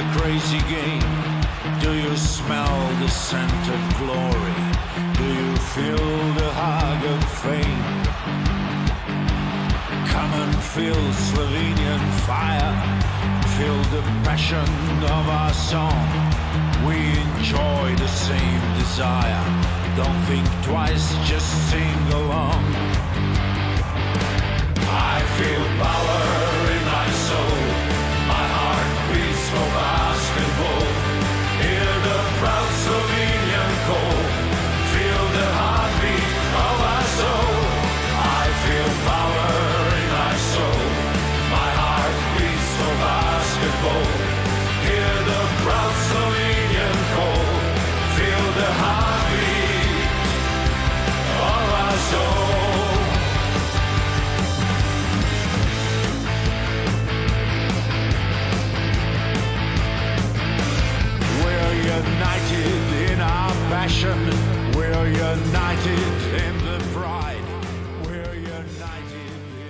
The crazy game? Do you smell the scent of glory? Do you feel the hug of fame? Come and feel Slovenian fire. Feel the passion of our song. We enjoy the same desire. Don't think twice, just sing along. I feel power for basketball. Hear the proud Slovenian call.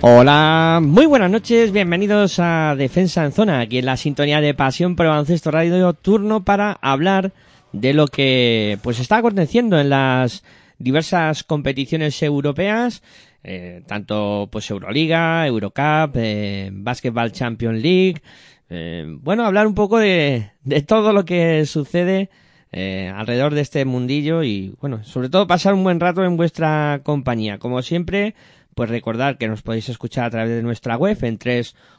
Hola, muy buenas noches, bienvenidos a Defensa en Zona, aquí en la sintonía de Pasión por Baloncesto Radio, turno para hablar de lo que pues está aconteciendo en las diversas competiciones europeas, eh, tanto pues Euroliga, Eurocup, eh, Basketball Champions League, eh, bueno, hablar un poco de, de todo lo que sucede eh, alrededor de este mundillo y, bueno, sobre todo pasar un buen rato en vuestra compañía. Como siempre, pues recordar que nos podéis escuchar a través de nuestra web en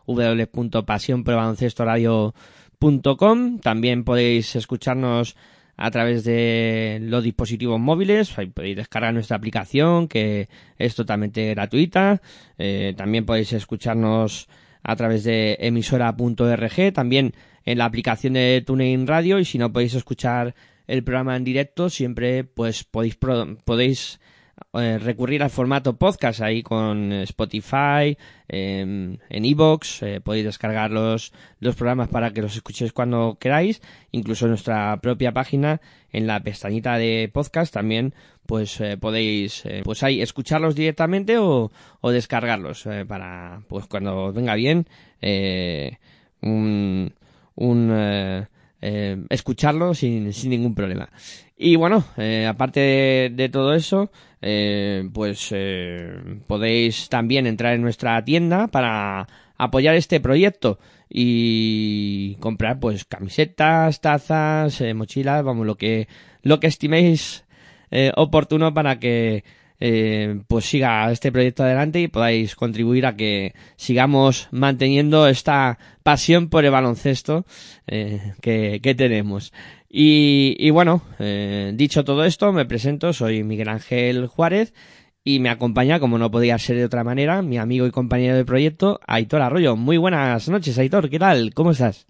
www.pasionprobaloncestoradio.com. También podéis escucharnos a través de los dispositivos móviles. Ahí podéis descargar nuestra aplicación que es totalmente gratuita. Eh, también podéis escucharnos a través de emisora.org, también en la aplicación de TuneIn Radio y si no podéis escuchar el programa en directo, siempre pues podéis podéis eh, recurrir al formato podcast ahí con Spotify, em, en iBox, podéis descargar los, los programas para que los escuchéis cuando queráis, incluso en nuestra propia página, en la pestañita de podcast también, pues eh, podéis, eh, pues ahí escucharlos directamente o, o descargarlos eh, para, pues cuando os venga bien, eh, un, un eh, eh, escucharlo sin, sin ningún problema. Y bueno, eh, aparte de, de todo eso, eh, pues podéis también entrar en nuestra tienda para apoyar este proyecto y comprar pues camisetas, tazas, mochilas, vamos, lo que, lo que estiméis oportuno para que eh, pues siga este proyecto adelante y podáis contribuir a que sigamos manteniendo esta pasión por el baloncesto eh, que, tenemos. Y, y bueno, eh, dicho todo esto, me presento, soy Miguel Ángel Juárez y me acompaña, como no podía ser de otra manera, mi amigo y compañero de proyecto, Aitor Arroyo. Muy buenas noches, Aitor, ¿qué tal? ¿Cómo estás?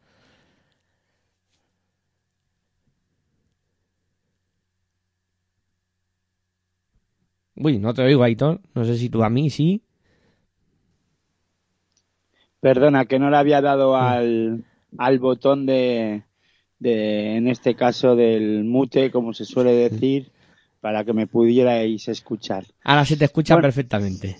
Uy, no te oigo, Aitor. No sé si tú a mí sí. Perdona, que no le había dado al, al botón de, de, en este caso, del mute, como se suele decir, para que me pudierais escuchar. Ahora se te escucha Bueno. perfectamente.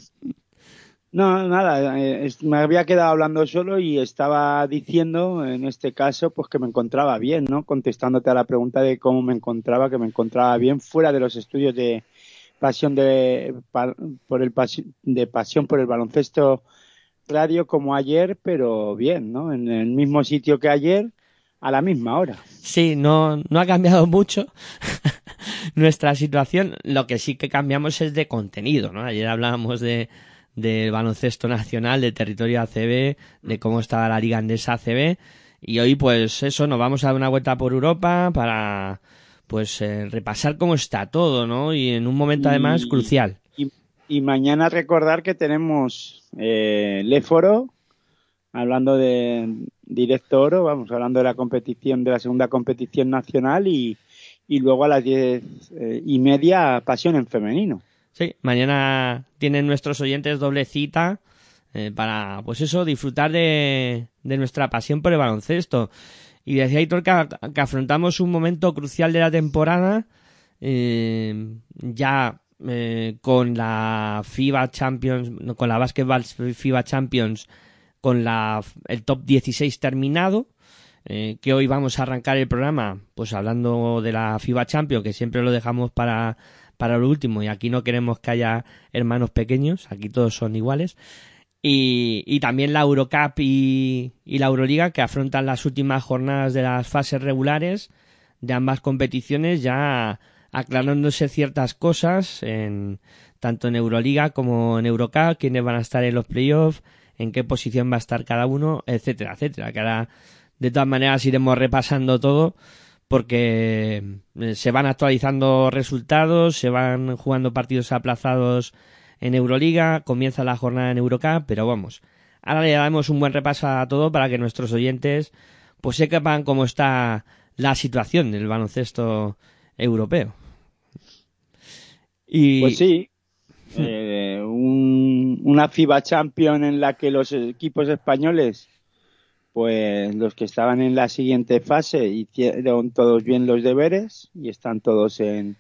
No, nada, eh, es- me había quedado hablando solo y estaba diciendo, en este caso, pues que me encontraba bien, ¿no? Contestándote a la pregunta de cómo me encontraba, que me encontraba bien fuera de los estudios de pasión de, por el de pasión por el baloncesto radio como ayer, pero bien, ¿no? En el mismo sitio que ayer, a la misma hora. Sí, no, no ha cambiado mucho nuestra situación. Lo que sí que cambiamos es de contenido, ¿no? Ayer hablábamos de del baloncesto nacional, de territorio ACB, de cómo estaba la liga andesa ACB. Y hoy, pues eso, nos vamos a dar una vuelta por Europa para, pues, eh, repasar cómo está todo, ¿no? Y en un momento además Y- crucial. Y, y mañana recordar que tenemos eh, Leforo, hablando de directo oro, vamos, hablando de la competición, de la segunda competición nacional y, y luego a las diez eh, y media Pasión en femenino. Sí, mañana tienen nuestros oyentes doble cita eh, para, pues eso, disfrutar de, de nuestra pasión por el baloncesto. Y decía Hitor que, que afrontamos un momento crucial de la temporada, eh, ya eh, con la FIBA Champions, con la Basketball FIBA Champions, con la, el top 16 terminado, eh, que hoy vamos a arrancar el programa, pues hablando de la FIBA Champions, que siempre lo dejamos para, para lo último, y aquí no queremos que haya hermanos pequeños, aquí todos son iguales. Y, y también la Eurocup y, la Euroliga, que afrontan las últimas jornadas de las fases regulares de ambas competiciones, ya aclarándose ciertas cosas, en, tanto en Euroliga como en Eurocup, quiénes van a estar en los playoffs, en qué posición va a estar cada uno, etcétera, etcétera. Que ahora, de todas maneras, iremos repasando todo porque eh, se van actualizando resultados, se van jugando partidos aplazados en Euroliga, comienza la jornada en Eurocup, pero vamos, ahora le damos un buen repaso a todo para que nuestros oyentes pues sepan cómo está la situación del baloncesto europeo. Y Pues sí, eh, un- una FIBA Champion en la que los equipos españoles, pues los que estaban en la siguiente fase, hicieron todos bien los deberes y están todos en,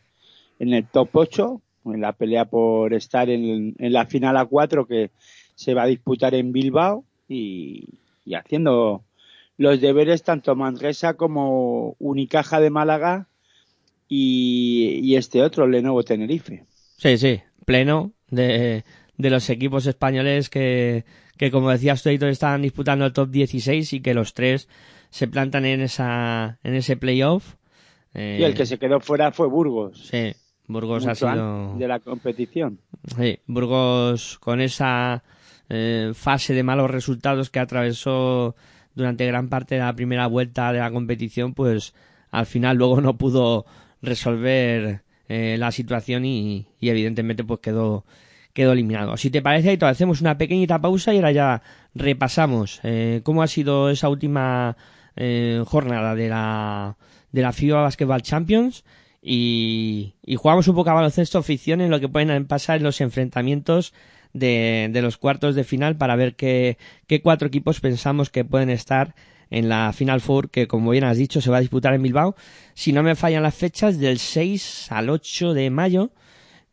en el top 8, en la pelea por estar en, en la final a 4 que se va a disputar en Bilbao y, y haciendo los deberes tanto Manresa como Unicaja de Málaga y, y este otro, Lenovo Tenerife. Sí, sí, pleno de, de los equipos españoles que, que como decías tú, estaban disputando el top 16 y que los tres se plantan en esa en ese playoff. Eh, Y el que se quedó fuera fue Burgos. Sí, Burgos ha sido... de la competición. Sí, Burgos con esa eh, fase de malos resultados que atravesó durante gran parte de la primera vuelta de la competición, pues al final luego no pudo resolver eh, la situación y, y evidentemente pues quedó quedó eliminado. Si te parece, Aitor, hacemos una pequeñita pausa y ahora ya repasamos eh, cómo ha sido esa última eh, jornada de la de la FIBA Basketball Champions y, y jugamos un poco a baloncesto ficción en lo que pueden pasar en los enfrentamientos de, de los cuartos de final para ver qué, cuatro equipos pensamos que pueden estar en la Final Four que como bien has dicho se va a disputar en Bilbao. Si no me fallan las fechas del 6 al 8 de mayo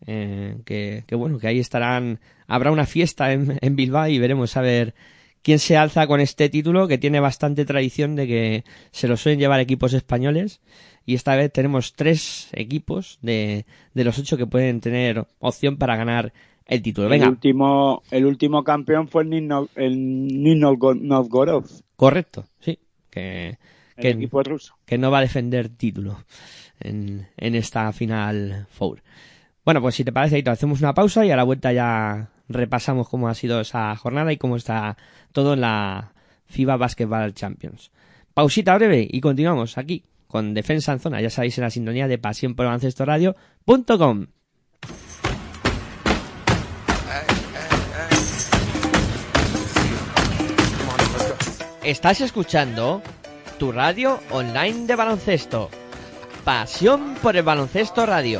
eh, que, que bueno que ahí estarán habrá una fiesta en, en Bilbao y veremos a ver quién se alza con este título que tiene bastante tradición de que se lo suelen llevar equipos españoles y esta vez tenemos tres equipos de, de los ocho que pueden tener opción para ganar el título. El último, el último campeón fue el Nino- el Novgorod, correcto, sí, que, el que, equipo ruso. que no va a defender título en, en esta final four. Bueno, pues si te parece, Aitor, hacemos una pausa y a la vuelta ya repasamos cómo ha sido esa jornada y cómo está todo en la FIBA Basketball Champions. Pausita breve y continuamos aquí con Defensa en Zona, ya sabéis, en la sintonía de pasión por radio.com. Estás escuchando tu radio online de baloncesto. Pasión por el baloncesto radio.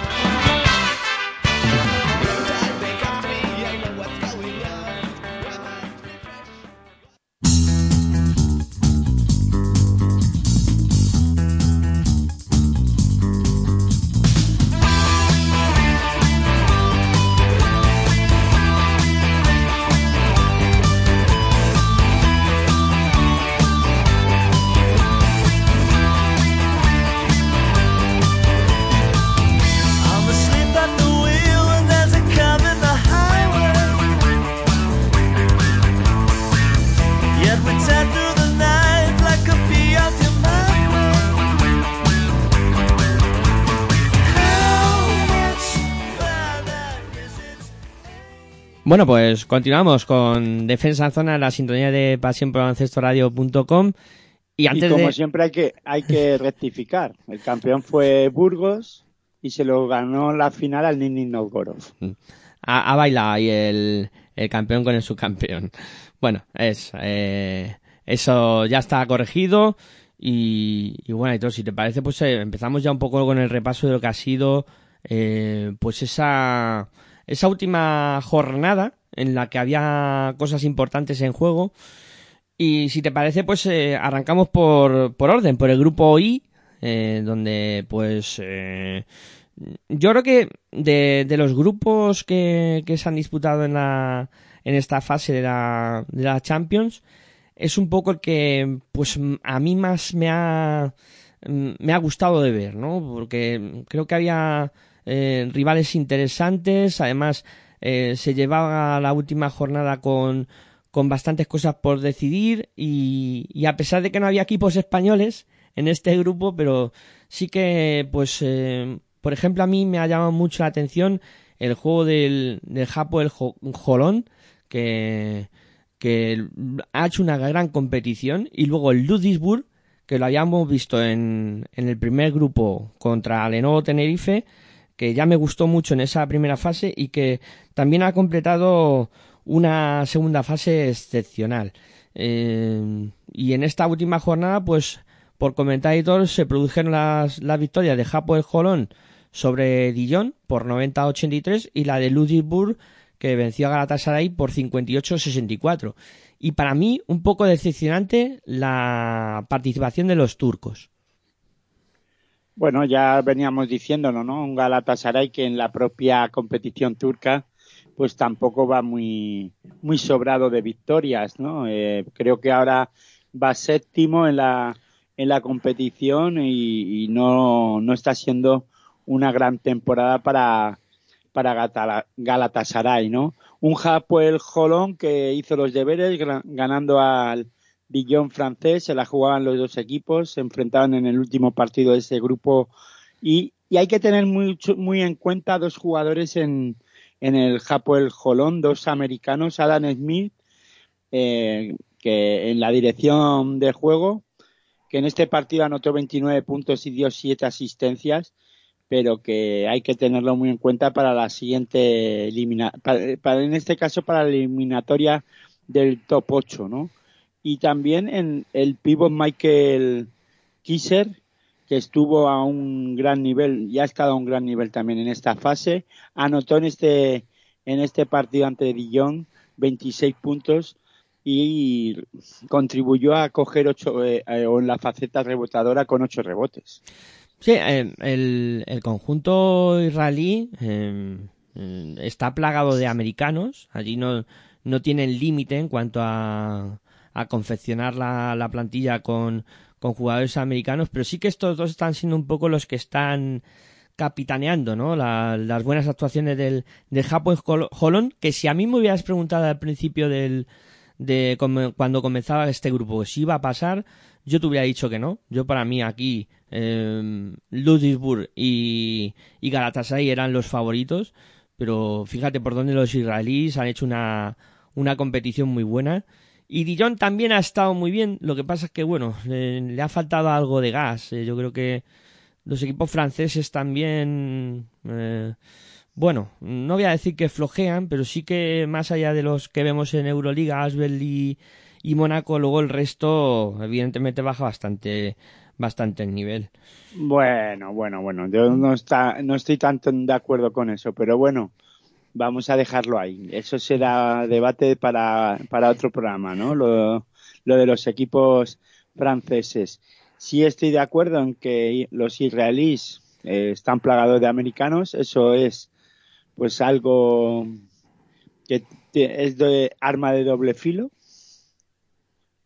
Bueno, pues continuamos con Defensa en Zona, la sintonía de pasión por radio.com. Y antes y como de... siempre hay que, hay que rectificar. El campeón fue Burgos y se lo ganó la final al Nini Novgorod. Ha, ha bailado ahí el, el campeón con el subcampeón. Bueno, es, eh, eso ya está corregido. Y, y bueno, entonces, si te parece, pues eh, empezamos ya un poco con el repaso de lo que ha sido, eh, pues esa, esa última jornada en la que había cosas importantes en juego. Y si te parece, pues eh, arrancamos por, por orden, por el grupo I, eh, donde pues eh, yo creo que de, de los grupos que, que se han disputado en la en esta fase de la, de la Champions es un poco el que pues a mí más me ha me ha gustado de ver, ¿no? Porque creo que había eh, rivales interesantes, además eh, se llevaba la última jornada con con bastantes cosas por decidir y, y a pesar de que no había equipos españoles en este grupo, pero sí que, pues, eh, por ejemplo, a mí me ha llamado mucho la atención el juego del, del Japo, el Jo- Jolón, que, que ha hecho una gran competición, y luego el Ludwigsburg, que lo habíamos visto en, en el primer grupo contra Lenovo Tenerife, que ya me gustó mucho en esa primera fase y que también ha completado una segunda fase excepcional. Eh, y en esta última jornada, pues por comentar se produjeron las, las victorias de Japo el Jolón sobre Dijon por 90-83 y la de Ludwigsburg que venció a Galatasaray por 58-64. Y para mí, un poco decepcionante la participación de los turcos. Bueno, ya veníamos diciéndolo, ¿no? Un Galatasaray que en la propia competición turca pues tampoco va muy muy sobrado de victorias, ¿no? Eh, creo que ahora va séptimo en la en la competición y, y no, no está siendo una gran temporada para para Galatasaray, ¿no? Un Hapoel Jolón que hizo los deberes ganando al Dijon francés, se la jugaban los dos equipos, se enfrentaban en el último partido de ese grupo y, y hay que tener mucho, muy en cuenta dos jugadores en, en el Hapoel Jolón, dos americanos, Adam Smith, eh, que en la dirección de juego, que en este partido anotó 29 puntos y dio 7 asistencias, pero que hay que tenerlo muy en cuenta para la siguiente elimina para, para- en este caso para la eliminatoria del top 8, ¿no? Y también en el pivot Michael Kisser, que estuvo a un gran nivel, y ha estado a un gran nivel también en esta fase, anotó en este en este partido ante Dijon 26 puntos y contribuyó a coger ocho eh, eh, en la faceta rebotadora con ocho rebotes. Sí, el, el conjunto israelí eh, eh, está plagado de americanos. Allí no, no tienen límite en cuanto a, a confeccionar la, la plantilla con, con jugadores americanos, pero sí que estos dos están siendo un poco los que están capitaneando, ¿no? La- las buenas actuaciones del, del Japón Holland, que si a mí me hubieras preguntado al principio del, de cuando comenzaba este grupo si iba a pasar, yo te hubiera dicho que no. Yo para mí aquí eh, Ludwigsburg y, y Galatasaray eran los favoritos, pero fíjate por dónde los israelíes han hecho una, una competición muy buena. Y Dijon también ha estado muy bien, lo que pasa es que, bueno, le, ha faltado algo de gas. Eh, yo creo que los equipos franceses también, eh, bueno, no voy a decir que flojean, pero sí que más allá de los que vemos en Euroliga, Asbel y, y Mónaco, luego el resto, evidentemente, baja bastante, bastante el nivel. Bueno, bueno, bueno, yo no, está, no estoy tanto de acuerdo con eso, pero bueno, vamos a dejarlo ahí. Eso será debate para, para otro programa, ¿no? Lo, lo de los equipos franceses. Sí estoy de acuerdo en que los israelíes eh, están plagados de americanos, eso es pues algo que es de arma de doble filo,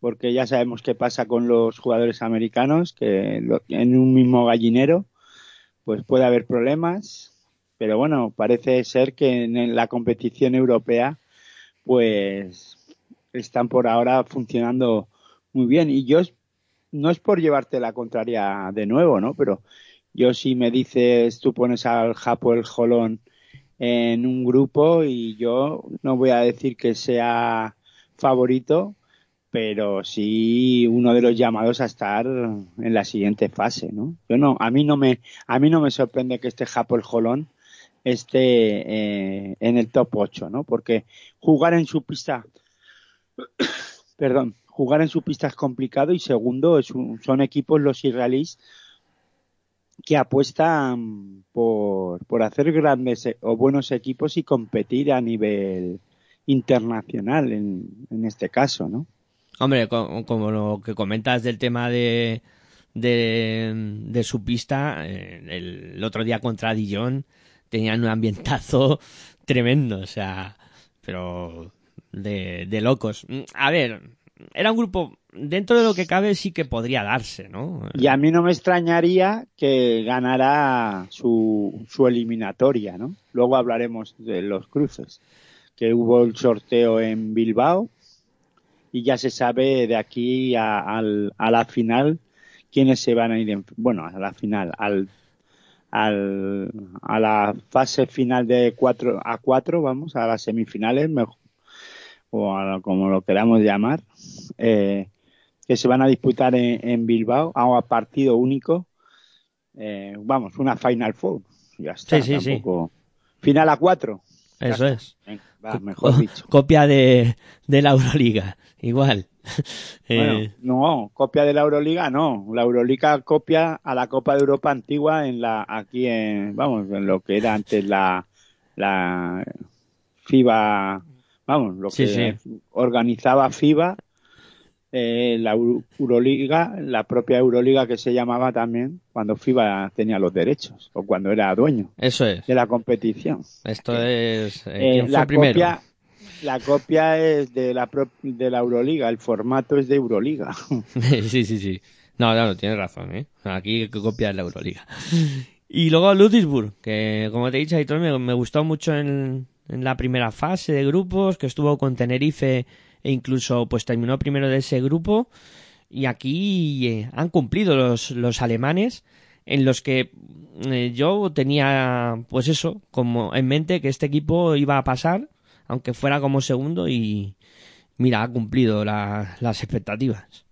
porque ya sabemos qué pasa con los jugadores americanos, que en un mismo gallinero pues puede haber problemas, pero bueno, parece ser que en la competición europea pues están por ahora funcionando muy bien y yo no es por llevarte la contraria de nuevo, ¿no? Pero yo si me dices, tú pones al Japo el Jolón en un grupo y yo no voy a decir que sea favorito, pero sí uno de los llamados a estar en la siguiente fase, ¿no? Yo no, a mí no me, a mí no me sorprende que este Japol Jolón esté eh, en el top 8, ¿no? Porque jugar en su pista, perdón, jugar en su pista es complicado y segundo es un- son equipos los israelíes que apuestan por, por hacer grandes e- o buenos equipos y competir a nivel internacional en, en este caso, ¿no? Hombre, co- como lo que comentas del tema de, de, su pista, eh, el, el otro día contra Dijon tenían un ambientazo tremendo, o sea, pero de, de locos. Mm, A ver, era un grupo, dentro de lo que cabe sí que podría darse, ¿no? Y a mí no me extrañaría que ganara su, su eliminatoria, ¿no? Luego hablaremos de los cruces, que hubo el sorteo en Bilbao y ya se sabe de aquí a, a la final quiénes se van a ir, en- bueno, a la final, al, al, a la fase final de 4 a 4, vamos, a las semifinales, mejor, o a, como lo queramos llamar, eh, que se van a disputar en, en Bilbao a, partido único. Eh, vamos, una Final Four. Ya está, sí, sí, tampoco... sí. Final a 4. Eso es. Venga, va, mejor Co- dicho. Copia de, de la Euroliga, igual. Eh, no, copia de la Euroliga no. La Euroliga copia a la Copa de Europa antigua en la aquí en vamos en lo que era antes la la FIBA, vamos, lo Sí, que sí. organizaba FIBA, eh, la Euro- Euroliga, la propia Euroliga que se llamaba también cuando FIBA tenía los derechos o cuando era dueño eso es. de la competición. Esto es. eh, Eh, ¿quién fue la primero? copia la copia es de la pro- de la Euroliga, el formato es de Euroliga. sí, sí, sí. No, no, tienes razón, ¿eh? Aquí que copia la Euroliga. Y luego Ludwigsburg, que como te he dicho, Aitor, me, me gustó mucho en, en la primera fase de grupos, que estuvo con Tenerife e incluso pues terminó primero de ese grupo. Y aquí eh, han cumplido los, los alemanes, en los que eh, yo tenía, pues eso, como en mente que este equipo iba a pasar, aunque fuera como segundo, y mira, ha cumplido la- las expectativas.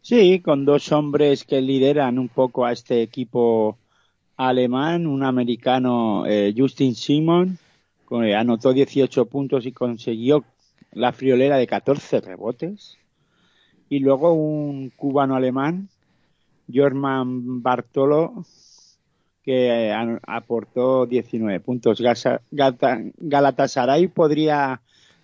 Sí, con dos hombres que lideran un poco a este equipo alemán, un americano, eh, Justin Simon, anotó 18 puntos y consiguió la friolera de 14 rebotes. Y luego un cubano-alemán, Jorman Bartolo, que eh, aportó 19 puntos. Galatasaray podría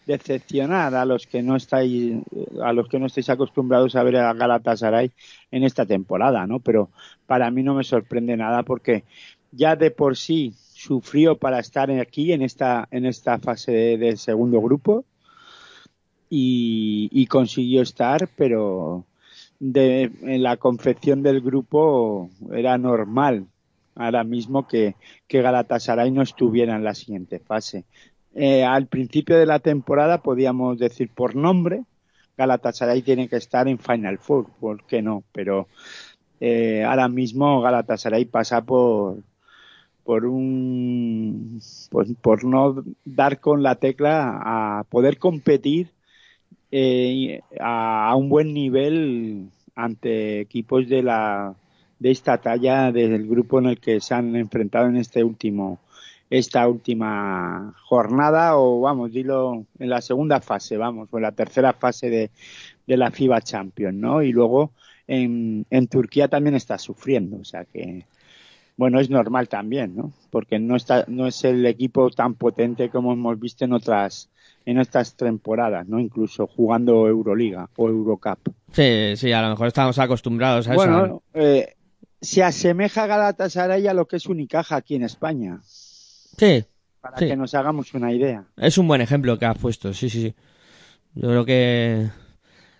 decepcionar a los que no estáis a los que no estáis acostumbrados a ver a Galatasaray en esta temporada, ¿no? Pero para mí no me sorprende nada porque ya de por sí sufrió para estar aquí en esta en esta fase de, de segundo grupo y, y consiguió estar, pero de, en la confección del grupo era normal ahora mismo que, que Galatasaray no estuviera en la siguiente fase. Eh, al principio de la temporada podíamos decir por nombre, Galatasaray tiene que estar en Final Four, ¿por qué no? Pero eh, ahora mismo Galatasaray pasa por por un pues, por no dar con la tecla a poder competir eh, a, un buen nivel ante equipos de la de esta talla del grupo en el que se han enfrentado en este último esta última jornada o vamos dilo en la segunda fase vamos o en la tercera fase de, de la FIBA Champions no y luego en, en Turquía también está sufriendo o sea que bueno es normal también no porque no está no es el equipo tan potente como hemos visto en otras en estas temporadas no incluso jugando Euroliga o Eurocup Sí, sí, a lo mejor estamos acostumbrados a eso. bueno, eh, se asemeja Galatasaray a lo que es Unicaja aquí en España, Sí, para Sí. que nos hagamos una idea. es un buen ejemplo que has puesto, sí, sí, sí. Yo creo que,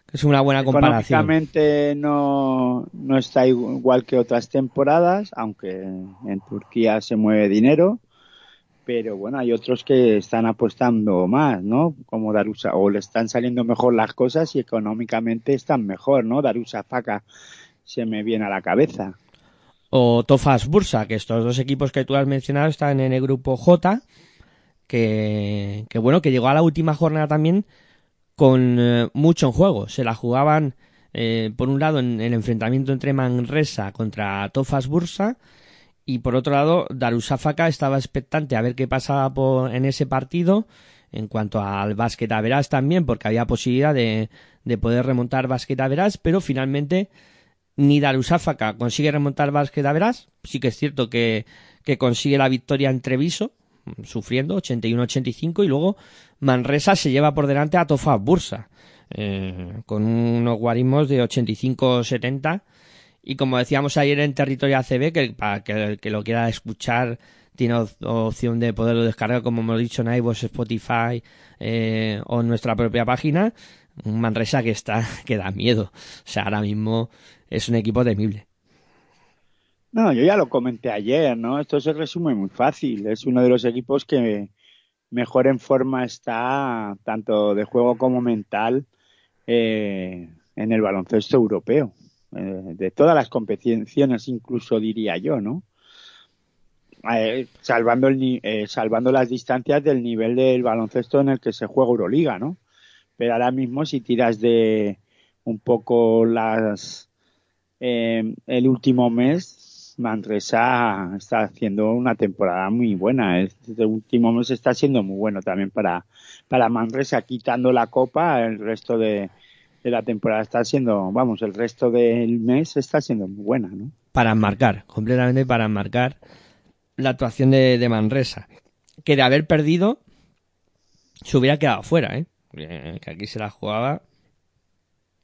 que es una buena comparación. Económicamente no, no está igual que otras temporadas, aunque en Turquía se mueve dinero, pero bueno, hay otros que están apostando más, ¿no? Como Darussa, o le están saliendo mejor las cosas y económicamente están mejor, ¿no? Darussa Faca se me viene a la cabeza. o Tofas Bursa, que estos dos equipos que tú has mencionado están en el grupo J, que, que bueno, que llegó a la última jornada también con eh, mucho en juego. Se la jugaban, eh, por un lado, en el enfrentamiento entre Manresa contra Tofas Bursa, y por otro lado, Darusafaka estaba expectante a ver qué pasaba por, en ese partido, en cuanto al básquet verás también, porque había posibilidad de, de poder remontar básquet verás, pero finalmente ni Darusafaka consigue remontar básquet verás. Sí que es cierto que, que consigue la victoria en Treviso, sufriendo 81-85, y luego Manresa se lleva por delante a Tofa Bursa, eh, con unos guarismos de 85-70. Y como decíamos ayer en territorio ACB, que para que el que lo quiera escuchar tiene op- opción de poderlo descargar, como hemos dicho, en iVoox, Spotify eh, o en nuestra propia página. Un Manresa que está, que da miedo. O sea, ahora mismo es un equipo temible. No, yo ya lo comenté ayer, ¿no? Esto se resume muy fácil. Es uno de los equipos que mejor en forma está, tanto de juego como mental, eh, en el baloncesto europeo. Eh, de todas las competiciones, incluso diría yo, ¿no? Eh, salvando, el, eh, salvando las distancias del nivel del baloncesto en el que se juega Euroliga, ¿no? Pero ahora mismo si tiras de un poco las eh, el último mes Manresa está haciendo una temporada muy buena. Este último mes está siendo muy bueno también para, para Manresa, quitando la copa, el resto de, la temporada está siendo, vamos, el resto del mes está siendo muy buena, ¿no? para marcar, completamente para marcar la actuación de, de Manresa. Que de haber perdido se hubiera quedado fuera, ¿eh? Eh, Que aquí se la jugaba.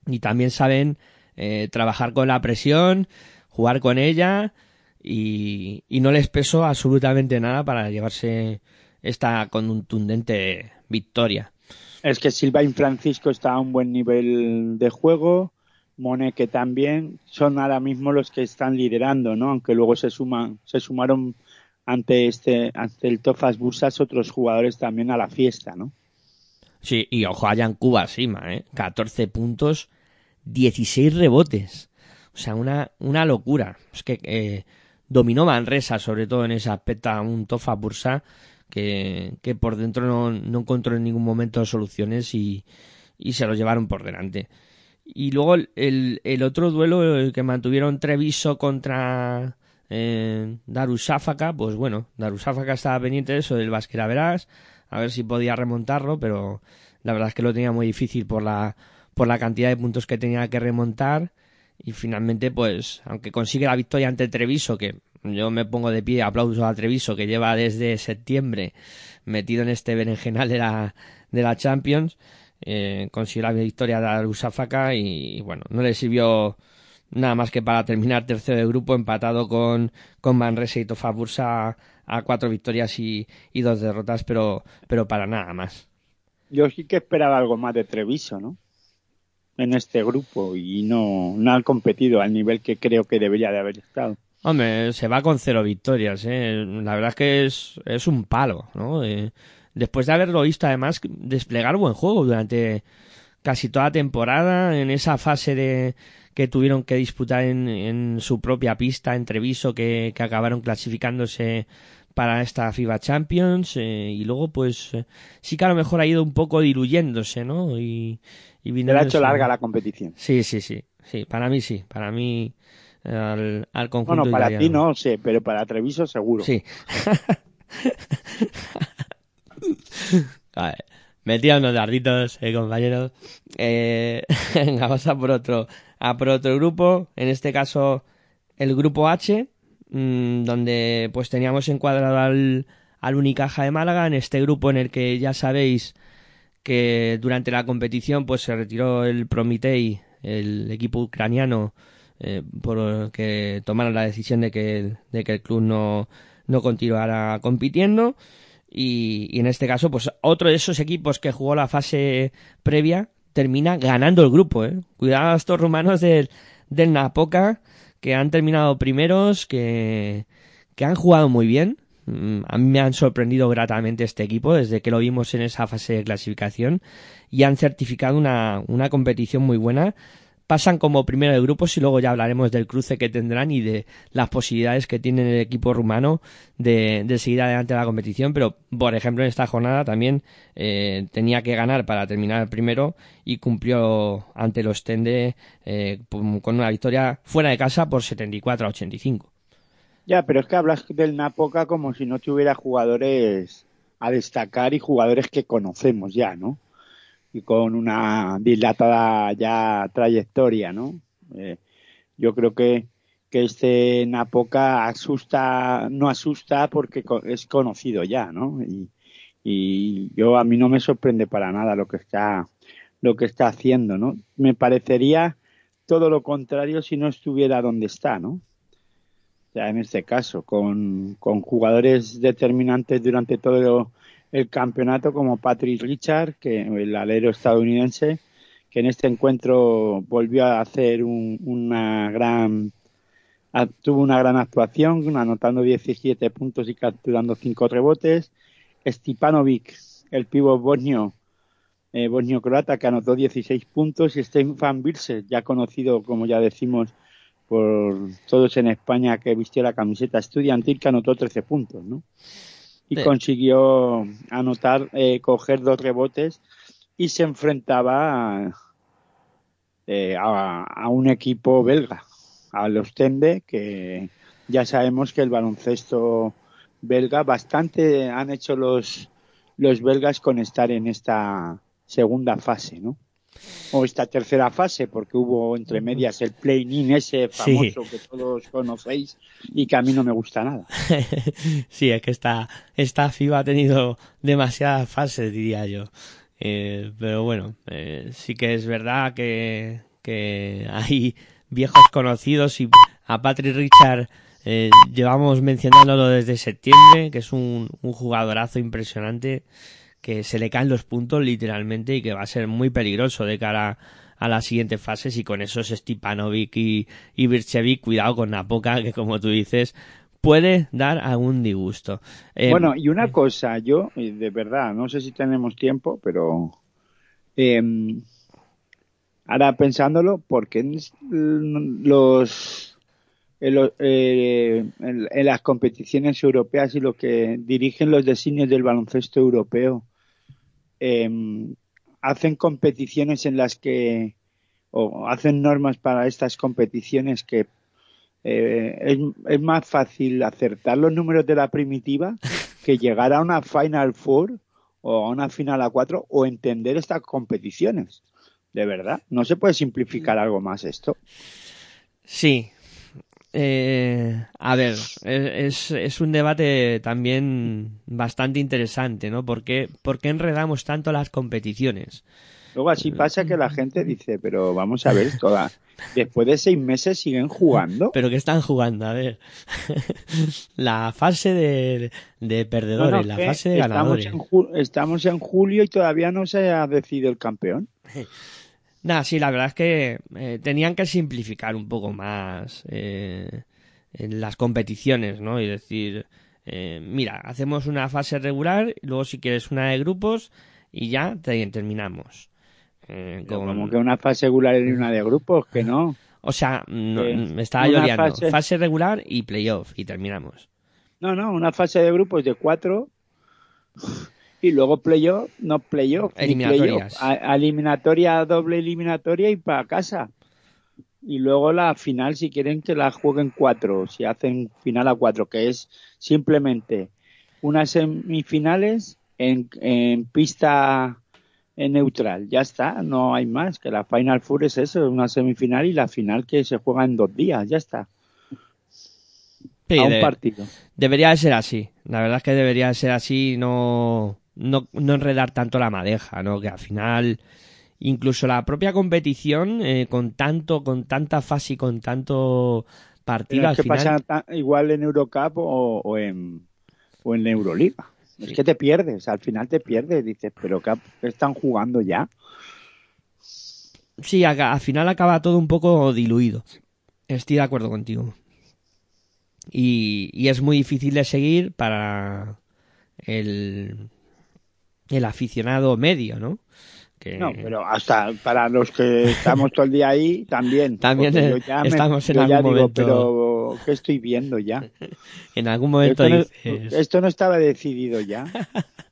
Y también saben eh, trabajar con la presión, jugar con ella y, y no les pesó absolutamente nada para llevarse esta contundente victoria. Es que Silva y Francisco está a un buen nivel de juego, Moneque también, son ahora mismo los que están liderando, ¿no? Aunque luego se suman, se sumaron ante este, ante el Tofas Bursas otros jugadores también a la fiesta, ¿no? Sí, y ojo a Jan Cuba Sima, ¿eh? 14 puntos, 16 rebotes. O sea, una, una locura. Es que eh, dominó Manresa, sobre todo en ese aspecto, a un Tofa Bursa que, por dentro no, encontró en ningún momento soluciones y, se los llevaron por delante. Y luego el, otro duelo el que mantuvieron Treviso contra eh, Darusafaka, pues bueno, Darusafaka estaba pendiente de eso del Basquera Verás, a ver si podía remontarlo, pero la verdad es que lo tenía muy difícil por la, por la cantidad de puntos que tenía que remontar. Y finalmente, pues, aunque consigue la victoria ante Treviso, que yo me pongo de pie, aplauso a Treviso, que lleva desde septiembre metido en este berenjenal de la, de la Champions, eh, consiguió la victoria de Arusafaka y, bueno, no le sirvió nada más que para terminar tercero de grupo, empatado con, con Manresa y Tofa Bursa a cuatro victorias y, y dos derrotas, pero, pero para nada más. Yo sí que esperaba algo más de Treviso, ¿no? En este grupo y no, no han competido al nivel que creo que debería de haber estado. Hombre, se va con cero victorias, ¿eh? La verdad es que es, es un palo, ¿no? Eh, después de haberlo visto, además, desplegar buen juego durante casi toda la temporada, en esa fase de que tuvieron que disputar en, en su propia pista en Treviso, que, que acabaron clasificándose para esta FIBA Champions, eh, y luego, pues, eh, sí que a lo mejor ha ido un poco diluyéndose, ¿no? Y, y ha hecho larga la competición. Sí, sí, sí, sí, para mí sí, para mí al, al conjunto Bueno, para ti no sé, pero para Treviso seguro. Sí. Vale. Metía unos darditos, eh, compañeros. Eh, venga, vamos a por otro, a por otro grupo. En este caso, el grupo H, mm, donde pues teníamos encuadrado al, al Unicaja de Málaga, en este grupo en el que ya sabéis que durante la competición pues se retiró el Prometei, el equipo ucraniano, eh, por que tomaron la decisión de que, de que el club no, no continuara compitiendo. Y, en este caso, pues otro de esos equipos que jugó la fase previa termina ganando el grupo, ¿eh? Cuidado a estos rumanos del, del Napoca, que han terminado primeros, que, que han jugado muy bien. Mm, A mí me han sorprendido gratamente este equipo desde que lo vimos en esa fase de clasificación y han certificado una, una competición muy buena pasan como primero de grupos y luego ya hablaremos del cruce que tendrán y de las posibilidades que tiene el equipo rumano de, seguir adelante la competición. Pero, por ejemplo, en esta jornada también eh, tenía que ganar para terminar primero y cumplió ante los Tende eh, con una victoria fuera de casa por 74 a 85. Ya, pero es que hablas del Napoca como si no tuviera jugadores a destacar y jugadores que conocemos ya, ¿no? Y con una dilatada ya trayectoria, ¿no? Eh, yo creo que, que este Napoca asusta, no asusta porque es conocido ya, ¿no? Y, y yo a mí no me sorprende para nada lo que está lo que está haciendo, ¿no? Me parecería todo lo contrario si no estuviera donde está, ¿no? O sea, en este caso, con, con jugadores determinantes durante todo el campeonato como Patrick Richard, que el alero estadounidense, que en este encuentro volvió a hacer un, una gran tuvo una gran actuación, anotando 17 puntos y capturando 5 rebotes. Stipanovic, el pivo bosnio, eh, bosnio croata, que anotó 16 puntos, y Stefan Birse, ya conocido, como ya decimos, por todos en España que vistió la camiseta estudiantil, que anotó 13 puntos, ¿no? Y Sí. consiguió anotar, eh, coger dos rebotes y se enfrentaba eh, a, a un equipo belga, a los Tende, que ya sabemos que el baloncesto belga bastante han hecho los los belgas con estar en esta segunda fase, ¿no? O esta tercera fase, porque hubo entre medias el play-in ese Sí. famoso que todos conocéis y que a mí no me gusta nada. sí, es que esta, esta FIBA ha tenido demasiadas fases, diría yo. Eh, pero bueno, eh, sí que es verdad que, que hay viejos conocidos y a Patrick Richard eh, llevamos mencionándolo desde septiembre, que es un, un jugadorazo impresionante, que se le caen los puntos literalmente y que va a ser muy peligroso de cara a las siguientes fases y con esos Stipanovic y, y Birchevic, cuidado con Napoca, que como tú dices, puede dar algún disgusto. Eh, Bueno, y una cosa, yo, eh, de verdad, no sé si tenemos tiempo, pero eh, ahora pensándolo, porque los en, lo- eh, en- en las competiciones europeas y lo que dirigen los designios del baloncesto europeo eh, hacen competiciones en las que o hacen normas para estas competiciones que eh, es, es más fácil acertar los números de la primitiva que llegar a una Final Four o a una final a cuatro o entender estas competiciones. De verdad, no se puede simplificar algo más esto. Sí. Eh, a ver, es, es, un debate también bastante interesante, ¿no? ¿Por qué, por qué enredamos tanto las competiciones? Luego así pasa que la gente dice, pero vamos a ver, toda, después de seis meses siguen jugando. ¿Pero qué están jugando? A ver. la fase de, de perdedores, no, la que fase de estamos, ganadores. en ju- estamos en julio y todavía no se ha decidido el campeón. Nada, sí, la verdad es que eh, tenían que simplificar un poco más eh, en las competiciones, ¿no? Y decir, eh, mira, hacemos una fase regular, y luego si quieres una de grupos y ya te- terminamos. Eh, con- Como que una fase regular y una de grupos, que no. O sea, no, me estaba lloviendo. fase- Fase... regular y playoff y terminamos. No, no, una fase de grupos de cuatro y luego playoff, no playoff, Eliminatorias. a- eliminatoria, doble eliminatoria y para casa. Y luego la final, si quieren que la jueguen cuatro, si hacen final a cuatro, que es simplemente unas semifinales en, en pista en neutral. Ya está, no hay más, que la Final Four es eso, una semifinal y la final que se juega en dos días, ya está, Sí, a un de- partido. Debería de ser así. La verdad es que debería de ser así no, no, no enredar tanto la madeja, ¿no? Que al final, incluso la propia competición, eh, con tanto, con tanta fase y con tanto partido, Pero al es que final. pasa igual en Eurocup o, o en, o en Euroliga. Es que te pierdes, al final te pierdes, dices, pero ¿qué están jugando ya? Sí, acá- al final acaba todo un poco diluido. Estoy de acuerdo contigo. Y, y es muy difícil de seguir para el, el aficionado medio, ¿no? Que que No, pero hasta para los que estamos todo el día ahí, también. También, me- estamos en algún digo, momento- pero ¿qué estoy viendo ya? en algún momento Esto no, dices... esto no estaba decidido ya.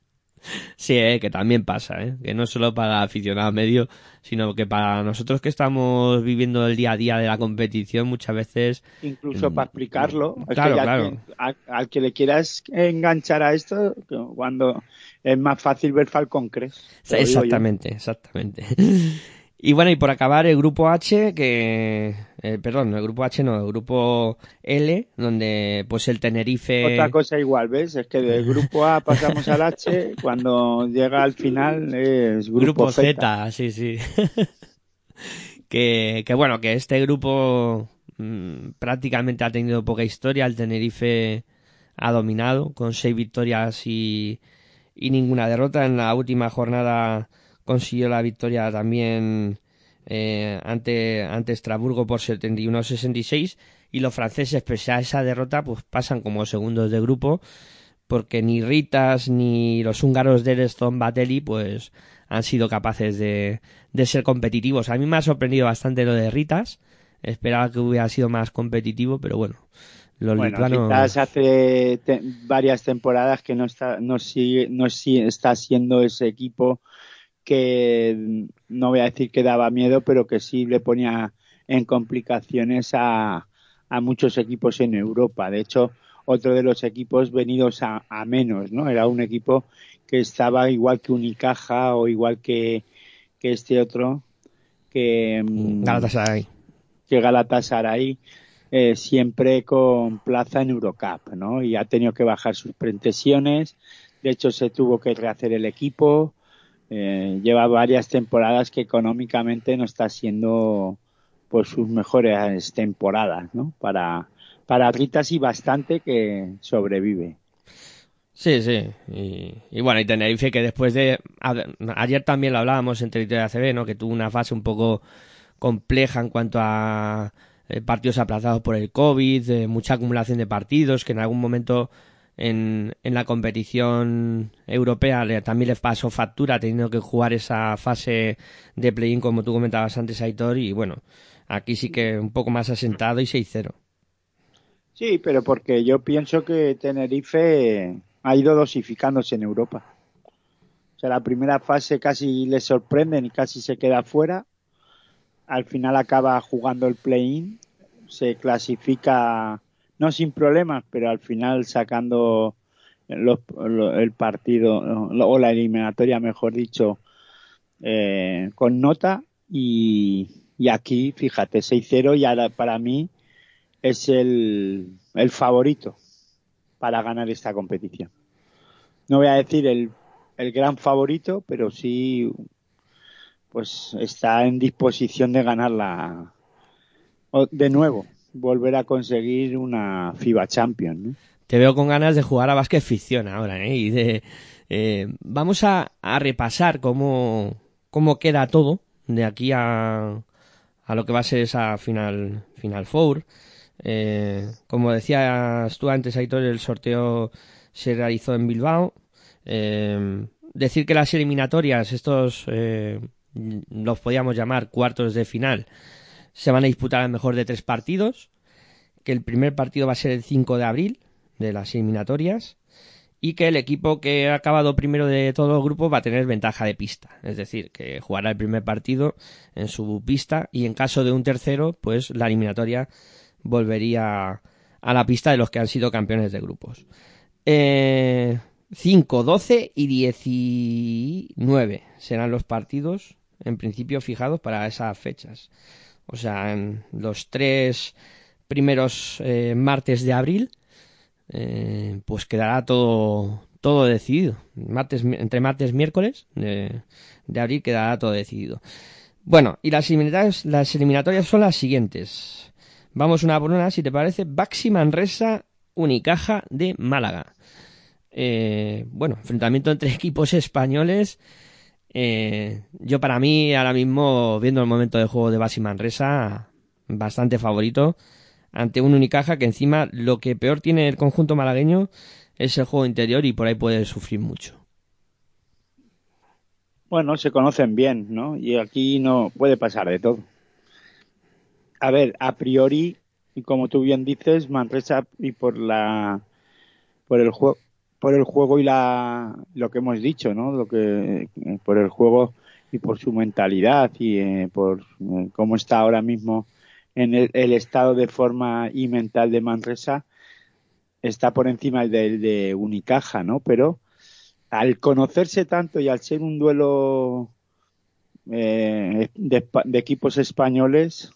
Sí, eh, que también pasa, ¿eh? que no solo para aficionados medio, sino que para nosotros que estamos viviendo el día a día de la competición muchas veces Incluso Mm, para explicarlo. Es claro, que ya claro. que- a- al que le quieras enganchar a esto, que cuando es más fácil ver Falcon Crest. Exactamente, exactamente. Y bueno, y por acabar el grupo H, que, eh, perdón, el grupo H no, el grupo L, donde pues el Tenerife... Otra cosa igual, ¿ves? Es que del grupo A pasamos al H, cuando llega al final es grupo, Grupo Z. Z, sí, sí. que, que bueno, que este grupo mm, prácticamente ha tenido poca historia. El Tenerife ha dominado con seis victorias y, y ninguna derrota. En la última jornada consiguió la victoria también eh, ante, ante Estrasburgo por 71-66. Y los franceses, pese a esa derrota, pues pasan como segundos de grupo porque ni Ritas ni los húngaros de Ereston Batelli pues han sido capaces de, de ser competitivos. A mí me ha sorprendido bastante lo de Ritas. Esperaba que hubiera sido más competitivo, pero bueno, los Bueno, quizás hace te- varias temporadas que no está, no sigue, no está siendo ese equipo que no voy a decir que daba miedo, pero que sí le ponía en complicaciones a, a muchos equipos en Europa. De hecho, otro de los equipos venidos a, a menos, ¿no? Era un equipo que estaba igual que Unicaja o igual que, que este otro, que, mm, Galatasaray. que Galatasaray eh, siempre con plaza en Eurocup, ¿no? Y ha tenido que bajar sus pretensiones. De hecho, se tuvo que rehacer el equipo. Eh, lleva varias temporadas que económicamente no está siendo pues sus mejores temporadas, ¿no? Para para Ritas y bastante que sobrevive. Sí, sí. Y, bueno, y Tenerife que después de... ayer también lo hablábamos en territorio ACB, ¿no? Que tuvo una fase un poco compleja en cuanto a eh, partidos aplazados por el COVID, eh, mucha acumulación de partidos, que en algún momento en, en la competición europea también les pasó factura teniendo que jugar esa fase de play-in como tú comentabas antes, Aitor, y bueno, aquí sí que un poco más asentado y 6-0. Sí, pero porque yo pienso que Tenerife ha ido dosificándose en Europa. O sea, la primera fase casi le sorprenden y casi se queda fuera. Al final acaba jugando el play-in, se clasifica no sin problemas, pero al final sacando los- lo- el partido o la eliminatoria, mejor dicho, eh, con nota y, y aquí, fíjate, 6-0 y ahora para mí es el, el favorito para ganar esta competición. No voy a decir el, el gran favorito, pero sí pues está en disposición de ganarla de nuevo, volver a conseguir una FIBA Champions. Te veo con ganas de jugar a básquet ficción ahora, ¿eh? Y de, eh, vamos a, repasar cómo, cómo queda todo de aquí a, a lo que va a ser esa final, final four. Eh, como decías tú antes, Aitor, el sorteo se realizó en Bilbao. Eh, decir que las eliminatorias, estos los podíamos llamar cuartos de final, se van a disputar al mejor de tres partidos. Que el primer partido va a ser el 5 de abril de las eliminatorias y que el equipo que ha acabado primero de todos los grupos va a tener ventaja de pista, es decir, que jugará el primer partido en su pista y en caso de un tercero, pues la eliminatoria volvería a la pista de los que han sido campeones de grupos. Eh, 5, 12 y 19 serán los partidos en principio fijados para esas fechas. O sea, en los tres primeros eh, martes de abril eh, pues quedará todo todo decidido. Martes, entre martes y miércoles de, de abril quedará todo decidido. Bueno, y las eliminatorias, las eliminatorias son las siguientes. Vamos una por una, si te parece. Baxi Manresa, Unicaja de Málaga. Eh, bueno, enfrentamiento entre equipos españoles. Eh, yo para mí, ahora mismo, viendo el momento de juego de Baxi Manresa, bastante favorito ante un Unicaja que encima lo que peor tiene el conjunto malagueño es el juego interior y por ahí puede sufrir mucho. Bueno, se conocen bien, ¿no? Y aquí no puede pasar de todo. A ver, a priori, y como tú bien dices, Manresa y por la por el juego por el juego y la lo que hemos dicho, ¿no? Lo que por el juego y por su mentalidad y eh, por eh, cómo está ahora mismo en el, estado de forma y mental de Manresa está por encima del de Unicaja, ¿no? Pero al conocerse tanto y al ser un duelo eh, de, de equipos españoles,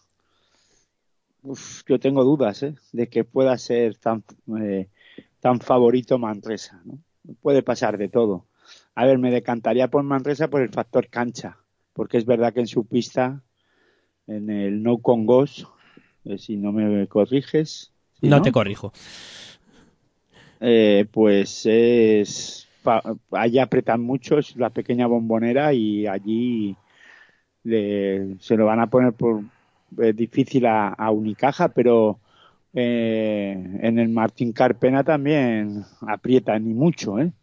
uf, yo tengo dudas ¿eh? de que pueda ser tan, eh, tan favorito Manresa. ¿no? Puede pasar de todo. A ver, me decantaría por Manresa por el factor cancha, porque es verdad que en su pista, en el No Congos, eh, si no me corriges, ¿sí, no, te corrijo. eh, pues es allí apretan mucho, es la pequeña bombonera y allí le- se lo van a poner por eh, difícil a, a Unicaja, pero eh, en el Martín Carpena también aprietan y mucho, ¿eh?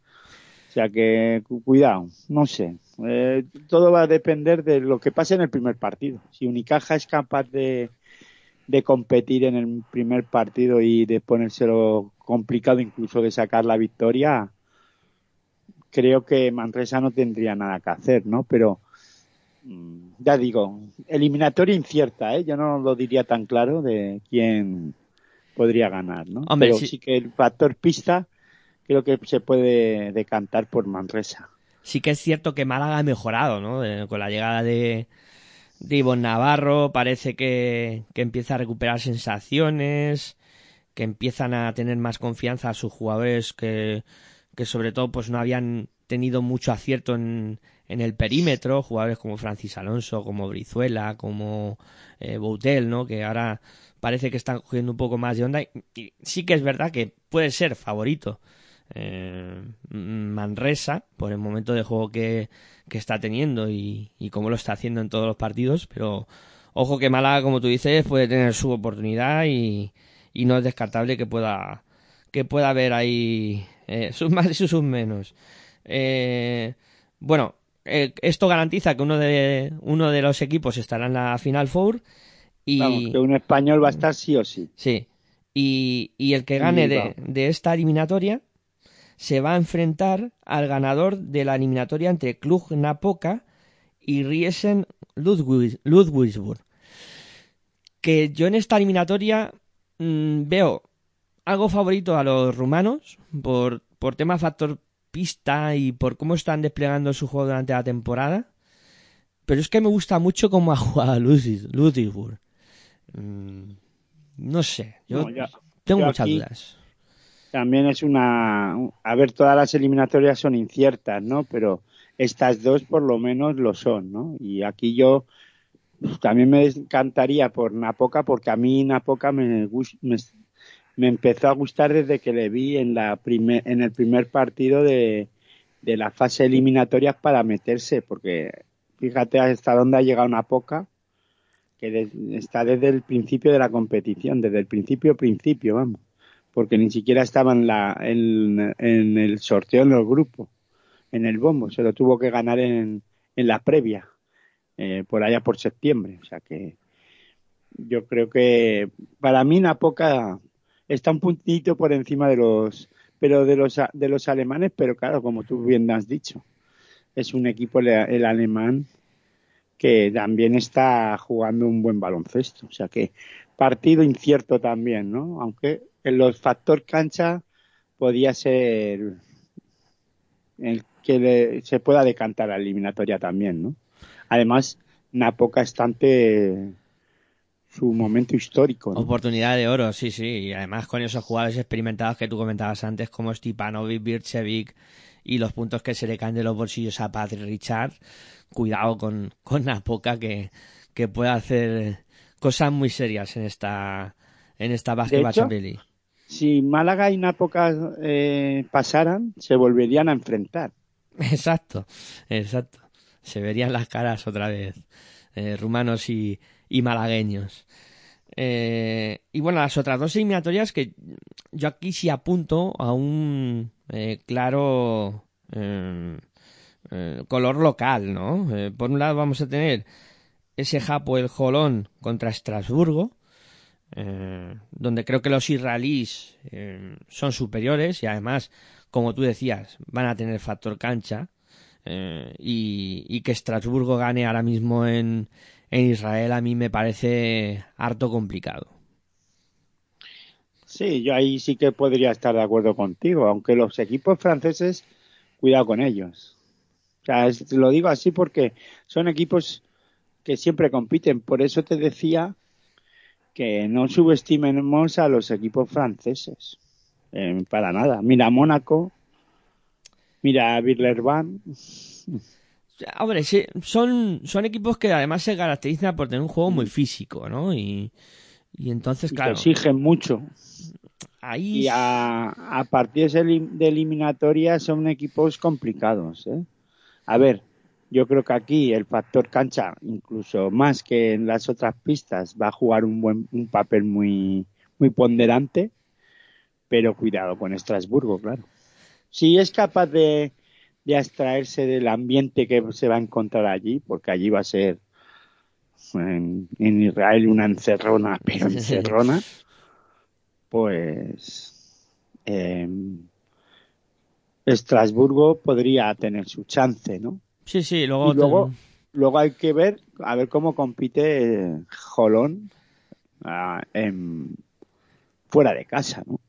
O sea que cu- cuidado, no sé. Eh, todo va a depender de lo que pase en el primer partido. Si Unicaja es capaz de, de competir en el primer partido y de ponérselo complicado incluso de sacar la victoria, creo que Manresa no tendría nada que hacer, ¿no? Pero mm, ya digo, eliminatoria incierta, ¿eh? Yo no lo diría tan claro de quién podría ganar, ¿no? Hombre, Pero sí- sí que el factor pista creo que se puede decantar por Manresa. Sí que es cierto que Málaga ha mejorado, ¿no? Eh, con la llegada de, de Ivonne Navarro parece que, que empieza a recuperar sensaciones, que empiezan a tener más confianza a sus jugadores que, que sobre todo pues no habían tenido mucho acierto en, en el perímetro, jugadores como Francis Alonso, como Brizuela, como eh, Boutel, ¿no? Que ahora parece que están cogiendo un poco más de onda y, sí que es verdad que puede ser favorito eh, Manresa por el momento de juego que, que está teniendo y, y cómo lo está haciendo en todos los partidos, pero ojo que Málaga, como tú dices, puede tener su oportunidad y, y no es descartable que pueda que pueda haber ahí eh, sus más y sus menos. Eh, bueno, eh, esto garantiza que uno de uno de los equipos estará en la Final Four y Vamos, que un español va a estar sí o sí. Sí. Y, y el que gane de, de esta eliminatoria se va a enfrentar al ganador de la eliminatoria entre Cluj Napoca y Riesen Ludwig- Ludwigsburg. Que yo en esta eliminatoria mm, veo algo favorito a los rumanos por, por tema factor pista y por cómo están desplegando su juego durante la temporada. Pero es que me gusta mucho cómo ha jugado Ludwig- Ludwigsburg. Mm, no sé, yo No, tengo yo muchas dudas. También es una... A ver, todas las eliminatorias son inciertas, ¿no? Pero estas dos por lo menos lo son, ¿no? Y aquí yo pues, también me encantaría por Napoca porque a mí Napoca me, me, me empezó a gustar desde que le vi en, la primer, en el primer partido de, de la fase eliminatoria para meterse, porque fíjate hasta dónde ha llegado Napoca, que de- está desde el principio de la competición, desde el principio, principio, vamos porque ni siquiera estaba en, la, en, en el sorteo en los grupos, en el bombo, se lo tuvo que ganar en, en la previa, eh, por allá por septiembre. O sea que yo creo que para mí Napoca está un puntito por encima de los, pero de los, de los alemanes, pero claro, como tú bien has dicho, es un equipo el, el alemán que también está jugando un buen baloncesto. O sea que partido incierto también, ¿no? Aunque en los factor cancha podía ser el que se pueda decantar la eliminatoria también, ¿no? Además, Napoca está ante su momento histórico. Oportunidad de oro, sí, sí. Y además con esos jugadores experimentados que tú comentabas antes, como Stipanovic, Birchevic y los puntos que se le caen de los bolsillos a Patrick Richard, cuidado con, con Napoca que, que puede hacer cosas muy serias en esta en esta Basketball Champions League. Si Málaga y Napoca eh, pasaran, se volverían a enfrentar. Exacto, exacto. Se verían las caras otra vez, eh, rumanos y, y malagueños. Eh, y bueno, las otras dos eliminatorias que yo aquí sí apunto a un eh, claro eh, eh, color local, ¿no? Eh, por un lado vamos a tener ese Japo el Jolón contra Estrasburgo, eh, donde creo que los israelíes eh, son superiores y además, como tú decías, van a tener factor cancha y, y que Estrasburgo gane ahora mismo en, en Israel a mí me parece harto complicado. Sí, yo ahí sí que podría estar de acuerdo contigo, aunque los equipos franceses, cuidado con ellos. O sea, es- lo digo así porque son equipos que siempre compiten. Por eso te decía que no subestimemos a los equipos franceses. Eh, para nada. Mira Mónaco, mira Villerban. Hombre, sí, son, son equipos que además se caracterizan por tener un juego muy físico, ¿no? Y, y entonces, y claro, exigen mucho. ahí Y a, a partir de elim- de eliminatoria son equipos complicados. ¿eh? A ver, yo creo que aquí el factor cancha, incluso más que en las otras pistas, va a jugar un, buen, un papel muy, muy ponderante, pero cuidado con Estrasburgo, claro. Si es capaz de, de abstraerse del ambiente que se va a encontrar allí, porque allí va a ser en, en Israel una encerrona, pero encerrona, pues eh, Estrasburgo podría tener su chance, ¿no? Sí, sí, luego, Y luego, luego hay que ver, a ver cómo compite Jolón ah, en- fuera de casa, ¿no?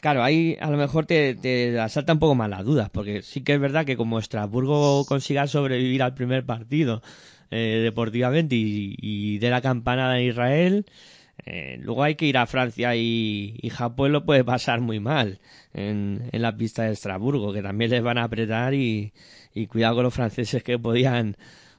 Claro, ahí a lo mejor te, te asalta un poco más las dudas, porque sí que es verdad que como Estrasburgo consiga sobrevivir al primer partido eh, deportivamente y, y de la campanada en Israel, eh, luego hay que ir a Francia y, y Japón lo puede pasar muy mal en, en la pista de Estrasburgo, que también les van a apretar y, y cuidado con los franceses que podían,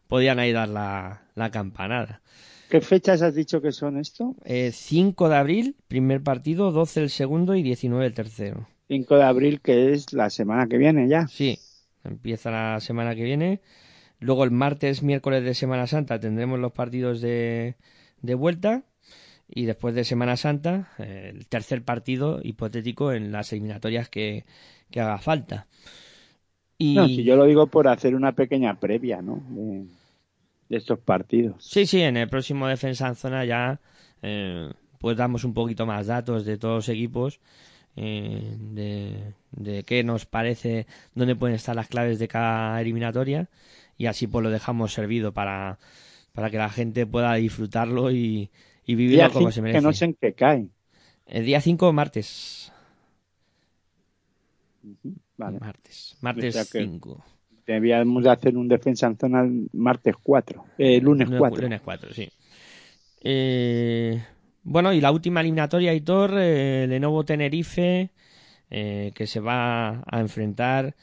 podían ahí dar la, la campanada. ¿Qué fechas has dicho que son esto? Eh, 5 de abril, primer partido, 12 el segundo y 19 el tercero. 5 de abril, que es la semana que viene ya. Sí, empieza la semana que viene. Luego el martes, miércoles de Semana Santa tendremos los partidos de, de vuelta. Y después de Semana Santa, eh, el tercer partido hipotético en las eliminatorias que, que haga falta. Y No, si yo lo digo por hacer una pequeña previa, ¿no? De, de estos partidos. sí, sí, en el próximo Defensa en Zona ya eh, pues damos un poquito más datos de todos los equipos. eh, de, de qué nos parece, dónde pueden estar las claves de cada eliminatoria y así pues lo dejamos servido para, para que la gente pueda disfrutarlo y, y vivirlo Día como cinco, se merece. que no sé en qué cae. El día 5, martes. Vale. Martes. Martes O sea que- 5. Debíamos de hacer un defensa en zona el martes 4, eh, lunes 4. Lunes 4, sí. Eh, bueno, y la última eliminatoria, Hitor, eh, Lenovo Tenerife, eh, que se va a enfrentar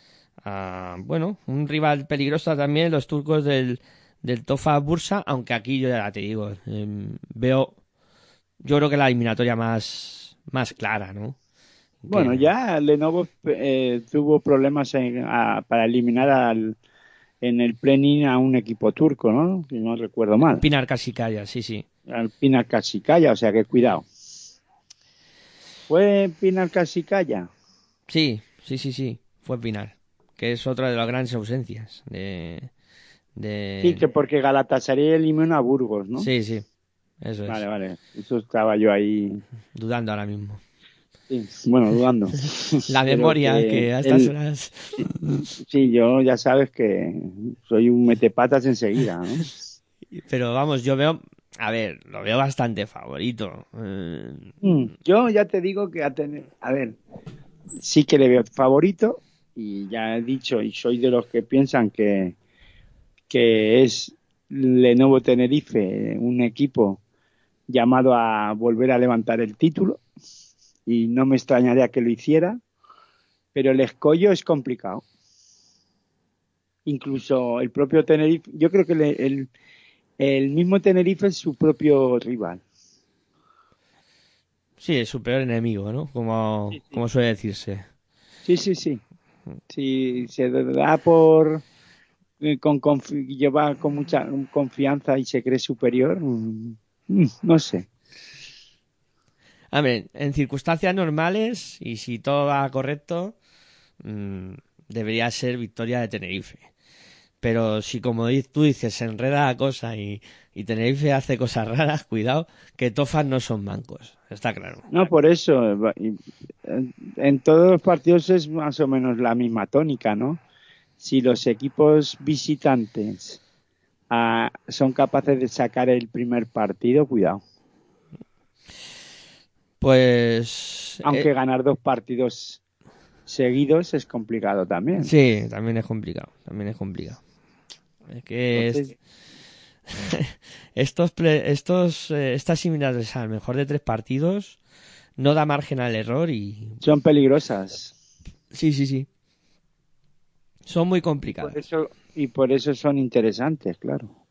a, bueno, un rival peligroso también, los turcos del, del Tofa Bursa, aunque aquí yo ya te digo, eh, veo, yo creo que la eliminatoria más, más clara, ¿no? Bueno, Que- ya Lenovo eh, tuvo problemas en- a- para eliminar al, en el play a un equipo turco, ¿no? Si no recuerdo mal. Pinar Casikaya, sí, sí. Al Pinar Casikaya, o sea que cuidado. ¿Fue Pinar Casikaya? Sí, sí, sí, sí, fue Pinar, que es otra de las grandes ausencias de... de... Sí, que porque Galatasaray eliminó a Burgos, ¿no? Sí, sí, eso es, Vale, vale. Eso estaba yo ahí. dudando ahora mismo. sí, bueno, dudando. La memoria que que, a estas el- horas... Sí, yo ya sabes que soy un metepatas enseguida, ¿no? Pero vamos, yo veo, a ver, lo veo bastante favorito. Eh, Mm, Yo ya te digo que a tener, a ver, sí que le veo favorito y ya he dicho y soy de los que piensan que que es Lenovo Tenerife un equipo llamado a volver a levantar el título y no me extrañaría que lo hiciera, pero el escollo es complicado. Incluso el propio Tenerife, yo creo que le- el, el mismo Tenerife es su propio rival. sí, es su peor enemigo, ¿no? Como, Sí, sí. como suele decirse. Sí, sí, sí. Si se da por eh, con confi- lleva con mucha confianza y se cree superior, mm, mm, no sé. A ver, en circunstancias normales y si todo va correcto, mm, debería ser victoria de Tenerife. Pero si como tú dices se enreda la cosa y, y Tenerife hace cosas raras, cuidado, que Tofas no son mancos, está claro. No, por eso. En todos los partidos es más o menos la misma tónica, ¿no? Si los equipos visitantes ah, son capaces de sacar el primer partido, cuidado. Pues... Aunque eh, ganar dos partidos seguidos es complicado también. sí, también es complicado, también es complicado. Es que es- estos, estos, eh, estas similares al mejor de tres partidos no da margen al error y... son peligrosas. Sí, sí, sí. Son muy complicadas. Por eso, y por eso son interesantes, claro.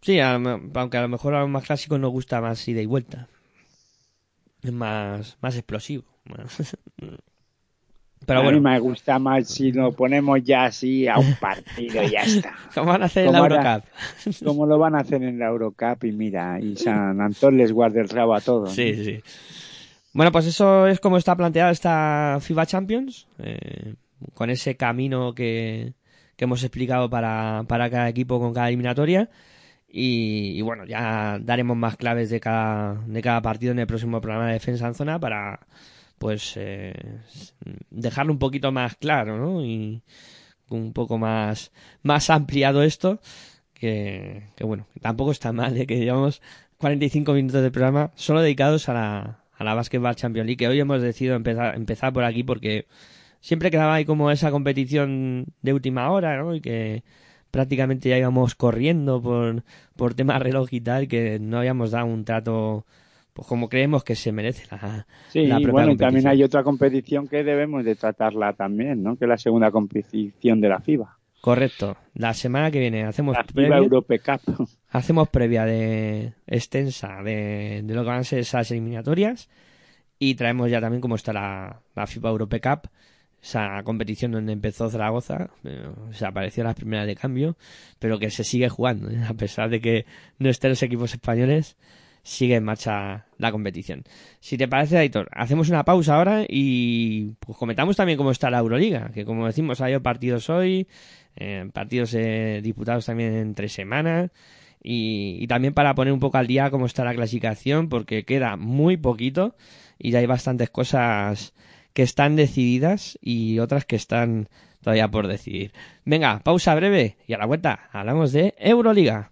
Sí, a aunque a lo mejor a los más clásicos nos gusta más ida y vuelta. Es más, más explosivo. Pero a bueno, mí me gusta más si lo ponemos ya así a un partido y ya está. ¿cómo van a hacer en la Eurocup? Como lo van a hacer en la Eurocup y mira, y San Antón les guarda el rabo a todos. Sí, sí. Bueno, pues eso es como está planteada esta FIBA Champions, eh, con ese camino que, que hemos explicado para, para cada equipo con cada eliminatoria. Y, y bueno, ya daremos más claves de cada, de cada partido en el próximo programa de Defensa en Zona para pues eh, dejarlo un poquito más claro, ¿no? Y un poco más, más ampliado esto. Que, que bueno, tampoco está mal, ¿eh? que llevamos 45 minutos de programa solo dedicados a la, a la Basketball Champions League, que hoy hemos decidido empezar, empezar por aquí porque siempre quedaba ahí como esa competición de última hora, ¿no? Y que prácticamente ya íbamos corriendo por, por reloj y tal, que no habíamos dado un trato pues como creemos que se merece la, Sí, la y propia bueno, y también hay otra competición que debemos de tratarla también, ¿no? Que es la segunda competición de la FIBA. Correcto. La semana que viene hacemos La FIBA previa, Europe Cup. hacemos previa de extensa de, de lo que van a ser esas eliminatorias y traemos ya también cómo está la, la FIBA Europe Cup, esa competición donde empezó Zaragoza, se apareció las primeras de cambio, pero que se sigue jugando, ¿eh? a pesar de que no estén los equipos españoles, sigue en marcha la competición. Si te parece, Aitor, hacemos una pausa ahora y pues comentamos también cómo está la Euroliga, que como decimos, hay partidos hoy, eh, partidos eh, disputados también en tres semanas. Y, y también para poner un poco al día cómo está la clasificación, porque queda muy poquito y ya hay bastantes cosas que están decididas y otras que están todavía por decidir. Venga, pausa breve y a la vuelta hablamos de Euroliga.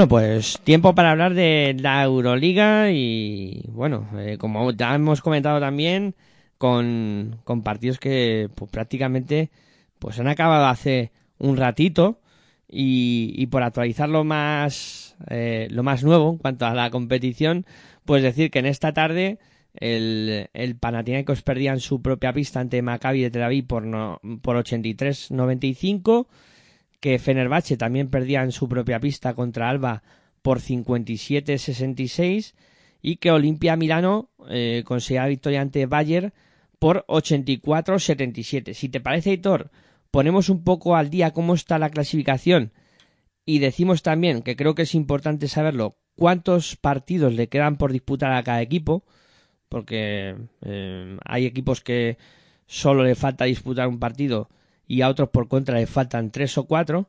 Bueno, pues tiempo para hablar de la Euroliga y bueno, eh, como ya hemos comentado también, con, partidos que pues, prácticamente pues han acabado hace un ratito y, y por actualizar lo más, eh, lo más nuevo en cuanto a la competición, pues decir que en esta tarde el, el Panathinaikos perdía en su propia pista ante Maccabi de Tel Aviv por, no, por 83-95 que Fenerbahce también perdía en su propia pista contra Alba por 57-66 y que Olimpia Milano eh, conseguía victoria ante Bayer por 84-77. Si te parece, Hitor, ponemos un poco al día cómo está la clasificación y decimos también, que creo que es importante saberlo, cuántos partidos le quedan por disputar a cada equipo, porque eh, hay equipos que solo le falta disputar un partido y a otros por contra le faltan tres o cuatro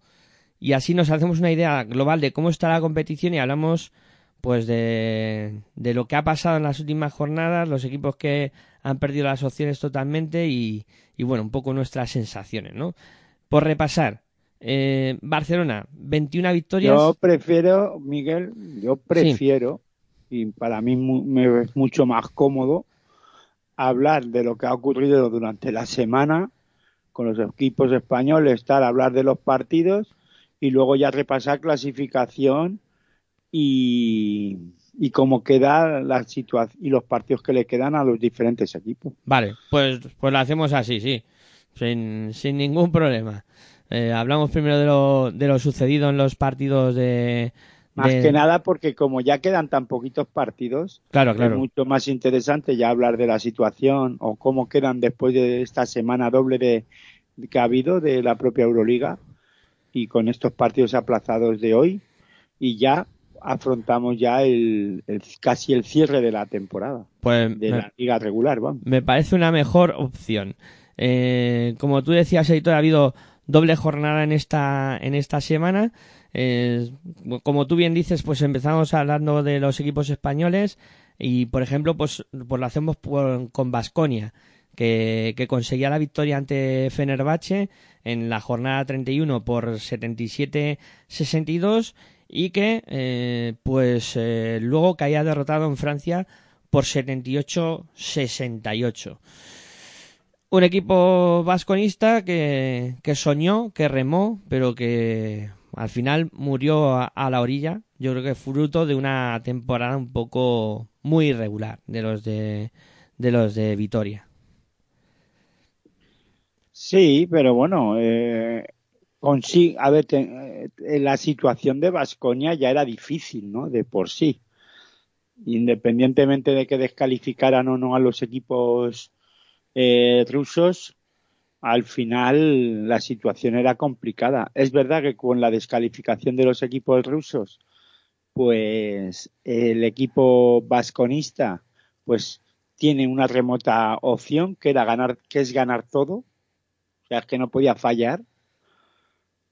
y así nos hacemos una idea global de cómo está la competición y hablamos pues de, de lo que ha pasado en las últimas jornadas, los equipos que han perdido las opciones totalmente y, y bueno, un poco nuestras sensaciones, ¿no? Por repasar, eh, Barcelona, 21 victorias. Yo prefiero, Miguel, yo prefiero, y para mí mu- me es mucho más cómodo, hablar de lo que ha ocurrido durante la semana con los equipos españoles, estar hablar de los partidos y luego ya repasar clasificación y, y cómo queda la situación y los partidos que le quedan a los diferentes equipos. Vale, pues, pues lo hacemos así, sí, sin, sin ningún problema. Eh, hablamos primero de lo, de lo sucedido en los partidos de... Más de- que nada porque como ya quedan tan poquitos partidos, Claro, Es claro. mucho más interesante ya hablar de la situación o cómo quedan después de esta semana doble de que ha habido de la propia Euroliga y con estos partidos aplazados de hoy y ya afrontamos ya el, el- casi el cierre de la temporada Pues de me- la liga regular, vamos. me parece una mejor opción. Eh, como tú decías, Editor, ha habido doble jornada en esta, en esta semana. Como tú bien dices, pues empezamos hablando de los equipos españoles y, por ejemplo, pues, pues lo hacemos con Basconia, que, conseguía la victoria ante Fenerbahce en la jornada 31 por 77-62 y que, eh, pues, eh, luego caía derrotado en Francia por 78-68. Un equipo vasconista que soñó, que remó, pero que al final murió a, la orilla. Yo creo que fruto de una temporada un poco muy irregular de los de, de los de Vitoria. Sí, pero bueno, eh, a ver, eh, la situación de Vasconia ya era difícil, ¿no? De por sí. Independientemente de que descalificaran o no a los equipos eh, rusos, al final la situación era complicada. Es verdad que con la descalificación de los equipos rusos, pues el equipo vasconista, pues tiene una remota opción que era ganar, que es ganar todo. O sea, que no podía fallar.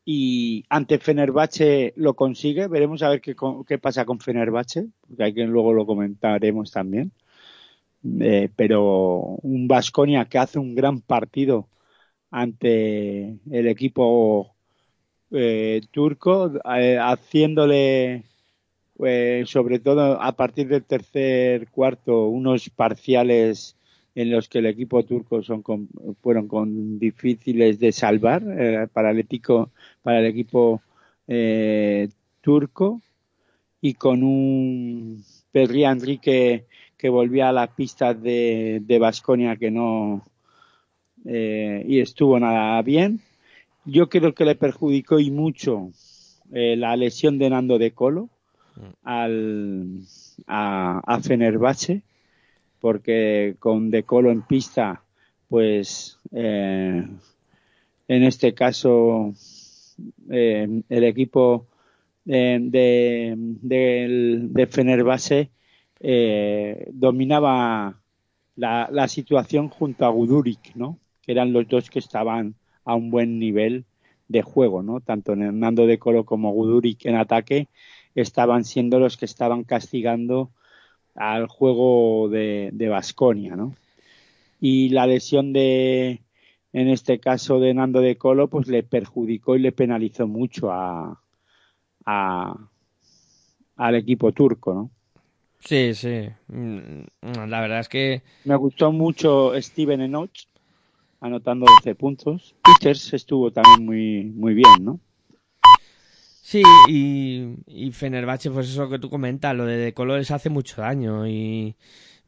Y ante Fenerbahce lo consigue. Veremos a ver qué, qué pasa con Fenerbahce, porque hay que luego lo comentaremos también. Eh, pero un Vasconia que hace un gran partido ante el equipo eh, turco, eh, haciéndole eh, sobre todo a partir del tercer cuarto unos parciales en los que el equipo turco son con- fueron con difíciles de salvar eh, para el equipo para el equipo turco y con un Pedri Enrique que volvía a las pistas de de Basconia que no eh, y estuvo nada bien yo creo que le perjudicó y mucho eh, la lesión de Nando de Colo al, a, a Fenerbahce porque con De Colo en pista pues eh, en este caso el equipo de, del- de Fenerbahce dominaba la, la situación junto a Guduric, ¿no? Eran los dos que estaban a un buen nivel de juego, ¿no? Tanto Hernando de Colo como Guduric en ataque estaban siendo los que estaban castigando al juego de, de Basconia, ¿no? Y la lesión de, en este caso de Nando de Colo, pues le perjudicó y le penalizó mucho a, a, al equipo turco, ¿no? Sí, sí. Mm, La verdad es que Me gustó mucho Steven Enoch, anotando 12 puntos. Peters estuvo también muy, muy bien, ¿no? Sí, y, y Fenerbahce, pues eso que tú comentas, lo de De Colo les hace mucho daño y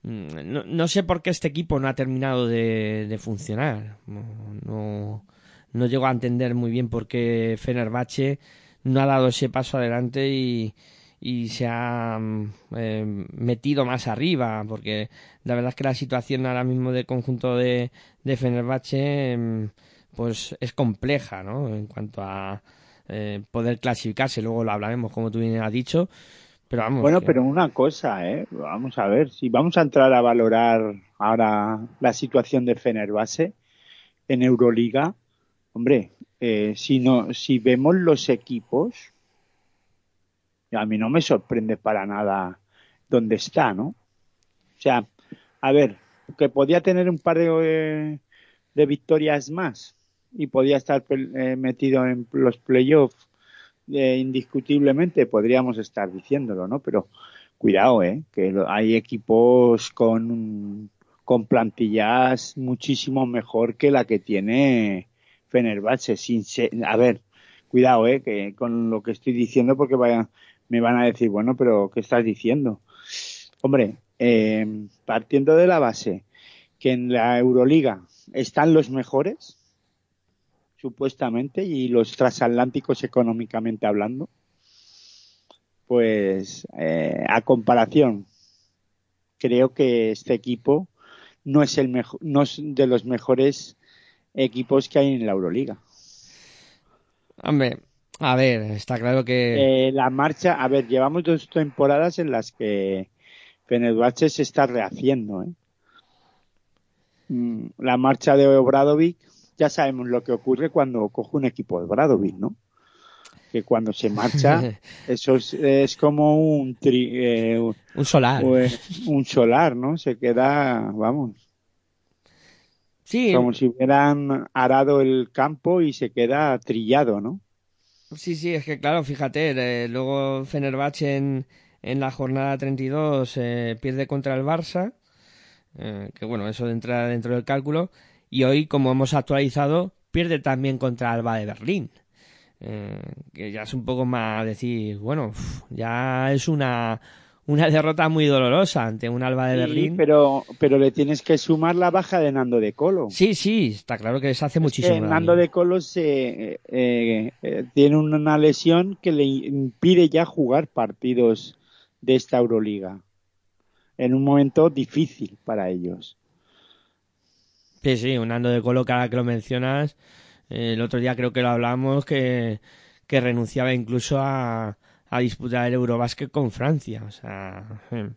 mm, no, no sé por qué este equipo no ha terminado de, de funcionar. No, no, no llego a entender muy bien por qué Fenerbahce no ha dado ese paso adelante y, y se ha mm, eh, metido más arriba, porque la verdad es que la situación ahora mismo del conjunto de, de Fenerbahce mm, pues es compleja, ¿no? En cuanto a eh, poder clasificarse, luego lo hablaremos como tú bien has dicho, pero vamos. Bueno, que- pero una cosa, ¿eh? Vamos a ver, si vamos a entrar a valorar ahora la situación de Fenerbahce en Euroliga, hombre, eh, si no, si vemos los equipos, a mí no me sorprende para nada dónde está, ¿no? O sea, a ver, que podía tener un par de, de victorias más y podía estar eh, metido en los playoffs eh, indiscutiblemente, podríamos estar diciéndolo, ¿no? Pero cuidado, ¿eh? Que hay equipos con, con plantillas muchísimo mejor que la que tiene Fenerbahce. Sin ser- a ver, cuidado, ¿eh? Que con lo que estoy diciendo porque vaya, me van a decir, bueno, pero ¿qué estás diciendo? Hombre, eh, partiendo de la base que en la Euroliga están los mejores, supuestamente, y los transatlánticos económicamente hablando, pues eh, a comparación, creo que este equipo no es el mejor, no es de los mejores equipos que hay en la Euroliga. Hombre, a ver, está claro que... Eh, la marcha, a ver, llevamos dos temporadas en las que Fenerbahce se está rehaciendo. ¿eh? Mm, La marcha de Obradovic, ya sabemos lo que ocurre cuando coge un equipo de Obradovic, ¿no? Que cuando se marcha, eso es, es como un, tri- eh, Un solar. pues, un solar, ¿no? Se queda, vamos, sí, como si hubieran arado el campo y se queda trillado, ¿no? Sí, sí, es que claro, fíjate, luego Fenerbahce en, en la jornada 32 eh, pierde contra el Barça, eh, que bueno, eso entra dentro del cálculo, y hoy, como hemos actualizado, pierde también contra Alba de Berlín, eh, que ya es un poco más decir, bueno, ya es una, una derrota muy dolorosa ante un Alba de Sí, Berlín. pero, pero le tienes que sumar la baja de Nando de Colo. Sí, sí, está claro que les hace Es muchísimo que daño. Nando de Colo se, eh, eh, tiene una lesión que le impide ya jugar partidos de esta Euroliga en un momento difícil para ellos. Sí, sí, un ando de colo, cada que lo mencionas. eh, el otro día creo que lo hablamos, que, que renunciaba incluso a, a disputar el Eurobásquet con Francia. O sea, em,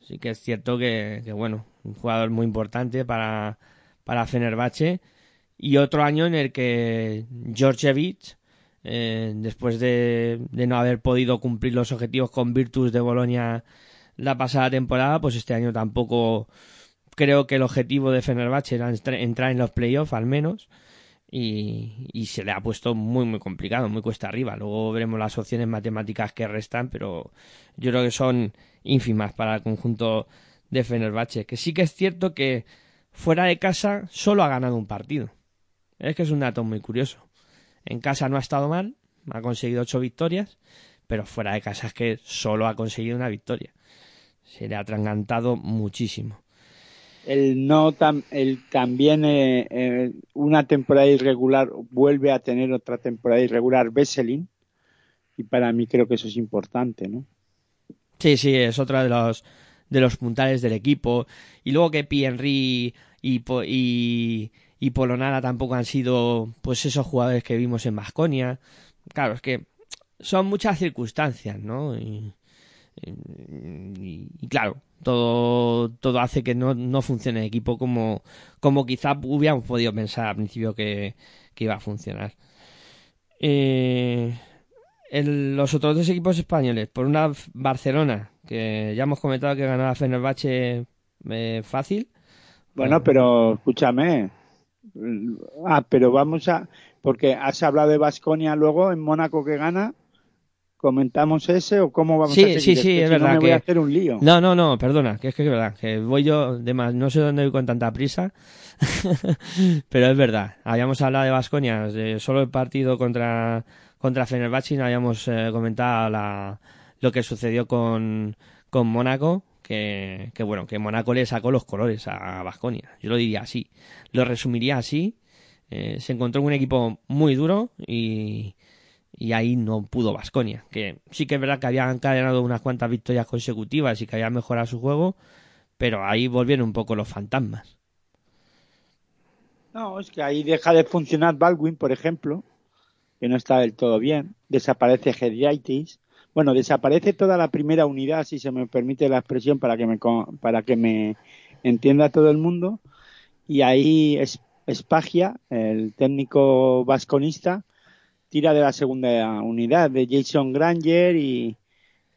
sí que es cierto que, bueno, un jugador muy importante para, para Fenerbahce. Y otro año en el que Georgievich, eh, después de, de no haber podido cumplir los objetivos con Virtus de Bolonia la pasada temporada, pues este año tampoco creo que el objetivo de Fenerbahce era entrar en los playoffs al menos y, se le ha puesto muy muy complicado, muy cuesta arriba. Luego veremos las opciones matemáticas que restan, pero yo creo que son ínfimas para el conjunto de Fenerbahce. Que sí que es cierto que fuera de casa solo ha ganado un partido. Es que es un dato muy curioso. En casa no ha estado mal, ha conseguido ocho victorias, pero fuera de casa es que solo ha conseguido una victoria. Se le ha atragantado muchísimo. El no tam- el también eh, eh, una temporada irregular vuelve a tener otra temporada irregular Vesselin y para mí creo que eso es importante, ¿no? Sí, sí, es otra de los de los puntales del equipo. Y luego que Henry y, y, y Polonara tampoco han sido pues esos jugadores que vimos en Basconia. Claro, es que son muchas circunstancias, ¿no? Y, y- y claro, todo, todo hace que no, no funcione el equipo como, como quizá hubiéramos podido pensar al principio que, que iba a funcionar. Eh, los otros dos equipos españoles, por una Barcelona, que ya hemos comentado que ganaba Fenerbahce eh, fácil. Bueno, pero escúchame. Ah, pero vamos a. Porque has hablado de Basconia luego en Mónaco que gana. Comentamos ese o cómo vamos Sí, a seguir? sí, sí, que es si no verdad me voy a hacer un lío. No, no, no, perdona, que es que es verdad, que voy yo de más, no sé dónde voy con tanta prisa, pero es verdad. Habíamos hablado de Vasconia, de solo el partido contra contra Fenerbahce y no habíamos eh, comentado la, lo que sucedió con con Mónaco, que, que bueno, que Mónaco le sacó los colores a Vasconia. Yo lo diría así, lo resumiría así. Eh, se encontró un equipo muy duro y, y ahí no pudo Vasconia. Que sí que es verdad que habían encadenado unas cuantas victorias consecutivas y que habían mejorado su juego, pero ahí volvieron un poco los fantasmas. No, es que ahí deja de funcionar Baldwin, por ejemplo, que no está del todo bien. Desaparece Hediaitis. Bueno, desaparece toda la primera unidad, si se me permite la expresión, para que me, para que me entienda todo el mundo. Y ahí es, Espagia, el técnico vasconista, tira de la segunda unidad, de Jason Granger y,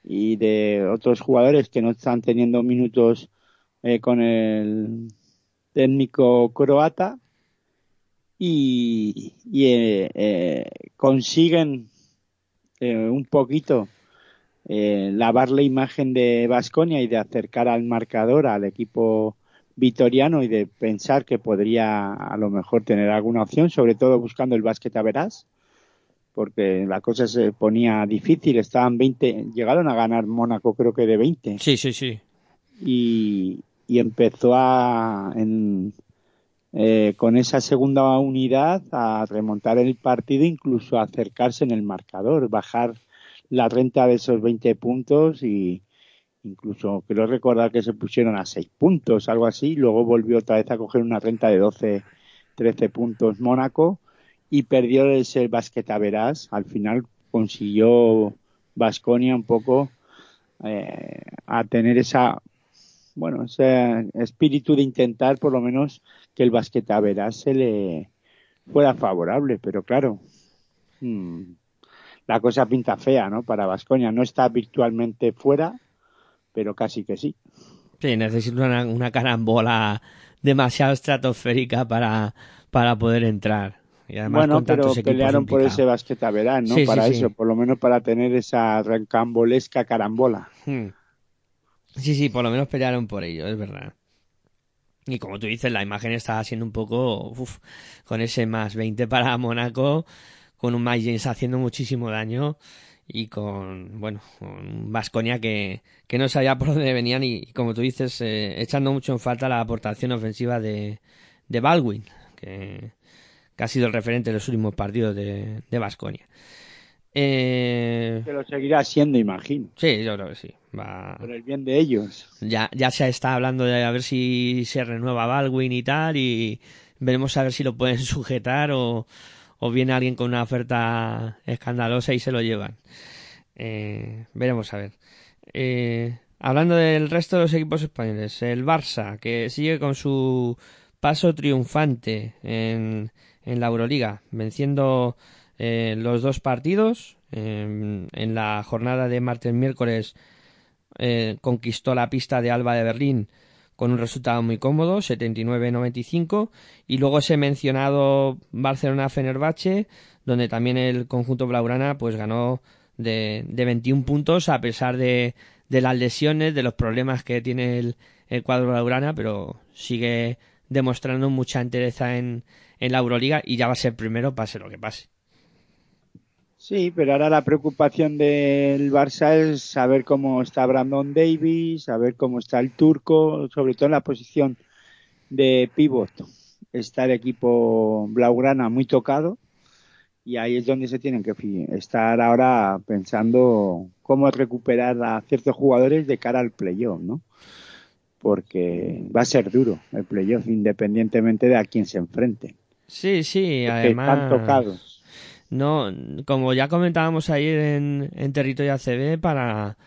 y de otros jugadores que no están teniendo minutos eh, con el técnico croata. Y, y, eh, eh, consiguen un poquito lavar la imagen de Vasconia y de acercar al marcador al equipo vitoriano y de pensar que podría a lo mejor tener alguna opción, sobre todo buscando el básquet a verás, porque la cosa se ponía difícil, estaban 20, llegaron a ganar Mónaco creo que de 20 Sí, sí, sí. y, y empezó a en, eh, con esa segunda unidad a remontar el partido, incluso a acercarse en el marcador, bajar la renta de esos 20 puntos y incluso quiero recordar que se pusieron a 6 puntos, algo así, luego volvió otra vez a coger una renta de 12, 13 puntos Mónaco y perdió ese básquet a verás, al final consiguió Vasconia un poco eh, a tener esa bueno, ese espíritu de intentar por lo menos que el basquetaveras se le fuera favorable, pero claro, mm, la cosa pinta fea, ¿no? Para Vasconia no está virtualmente fuera, pero casi que sí. Sí, necesito una, una carambola demasiado estratosférica para, para poder entrar. Y además bueno, con pero pelearon por ese basquetaveras, ¿no? Sí, sí, para sí. eso, por lo menos para tener esa rancambolesca carambola. Hmm. Sí, sí, por lo menos pelearon por ello, es verdad. Y como tú dices, la imagen está siendo un poco uf, con ese más 20 para Mónaco, con un Mike James haciendo muchísimo daño y con, bueno, con Vasconia que, que no sabía por dónde venían y, como tú dices, eh, echando mucho en falta la aportación ofensiva de, de Baldwin, que, que ha sido el referente de los últimos partidos de, de Vasconia. Eh, Que lo seguirá siendo, imagino, sí, yo creo que sí. Va, por el bien de ellos. ya, ya se está hablando de a ver si se renueva Baldwin y tal, y veremos a ver si lo pueden sujetar o, o viene alguien con una oferta escandalosa y se lo llevan. Eh, veremos a ver. Eh, hablando del resto de los equipos españoles, el Barça, que sigue con su paso triunfante en, en la Euroliga, venciendo eh, los dos partidos. En, en la jornada de martes-miércoles eh, conquistó la pista de Alba de Berlín con un resultado muy cómodo, 79-95, y luego ese mencionado Barcelona-Fenerbahce, donde también el conjunto blaugrana pues ganó de, de 21 puntos a pesar de, de las lesiones, de los problemas que tiene el, el cuadro blaugrana, pero sigue demostrando mucha entereza en, en la Euroliga y ya va a ser primero pase lo que pase. Sí, pero ahora la preocupación del Barça es saber cómo está Brandon Davis, saber cómo está el turco, sobre todo en la posición de pivot. Está el equipo Blaugrana muy tocado y ahí es donde se tienen que estar ahora pensando cómo recuperar a ciertos jugadores de cara al playoff, ¿no? Porque va a ser duro el playoff independientemente de a quién se enfrente. Sí, sí, además... están tocados. No, como ya comentábamos ayer en, en Territorio ACB, para,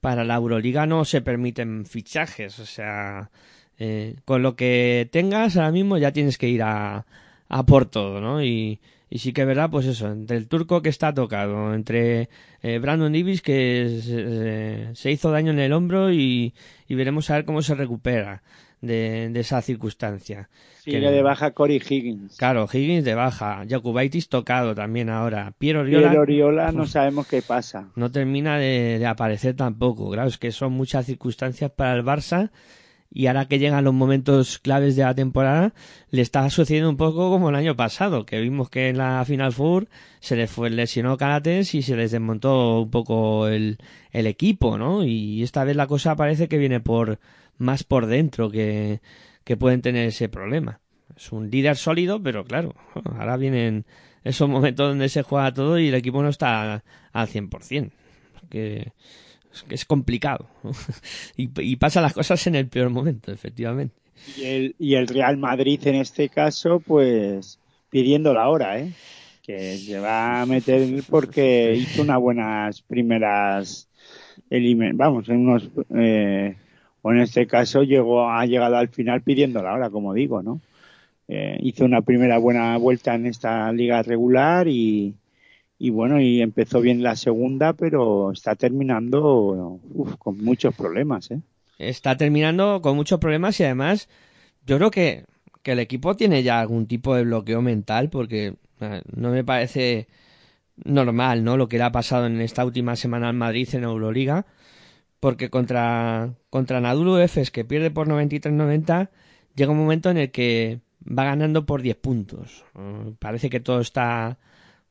para la Euroliga no se permiten fichajes. O sea, eh, con lo que tengas ahora mismo ya tienes que ir a, a por todo, ¿no? Y, y sí que es verdad, pues eso, entre el turco que está tocado, entre eh, Brandon Davis que se, se hizo daño en el hombro y, y veremos a ver cómo se recupera. De, de esa circunstancia. Sigue Que- de baja Cory Higgins. Claro, Higgins de baja, Jakubaitis tocado también ahora, Piero Oriola Piero Oriola no sabemos qué pasa. no termina de, de aparecer tampoco. Claro, es que son muchas circunstancias para el Barça y ahora que llegan los momentos claves de la temporada le está sucediendo un poco como el año pasado, que vimos que en la Final Four se les fue lesionó Calates y se les desmontó un poco el, el equipo, ¿no? Y esta vez la cosa parece que viene por más por dentro que, que pueden tener ese problema. Es un líder sólido, pero claro, ahora vienen esos momentos donde se juega todo y el equipo no está al 100%. Que que es complicado. y, y pasan las cosas en el peor momento, efectivamente. Y el, y el Real Madrid en este caso, pues pidiendo la hora, ¿eh? Que se va a meter porque hizo unas buenas primeras vamos, en unos eh, o en este caso llegó ha llegado al final pidiendo la hora, como digo, ¿no? Eh, hizo una primera buena vuelta en esta liga regular y, y bueno, y empezó bien la segunda, pero está terminando con muchos problemas, ¿eh? Está terminando con muchos problemas y además yo creo que, que el equipo tiene ya algún tipo de bloqueo mental porque no me parece normal, ¿no? Lo que le ha pasado en esta última semana al Madrid en Euroliga, porque contra, contra Nadulu Efes, que pierde por 93-90, llega un momento en el que va ganando por 10 puntos. Eh, parece que todo está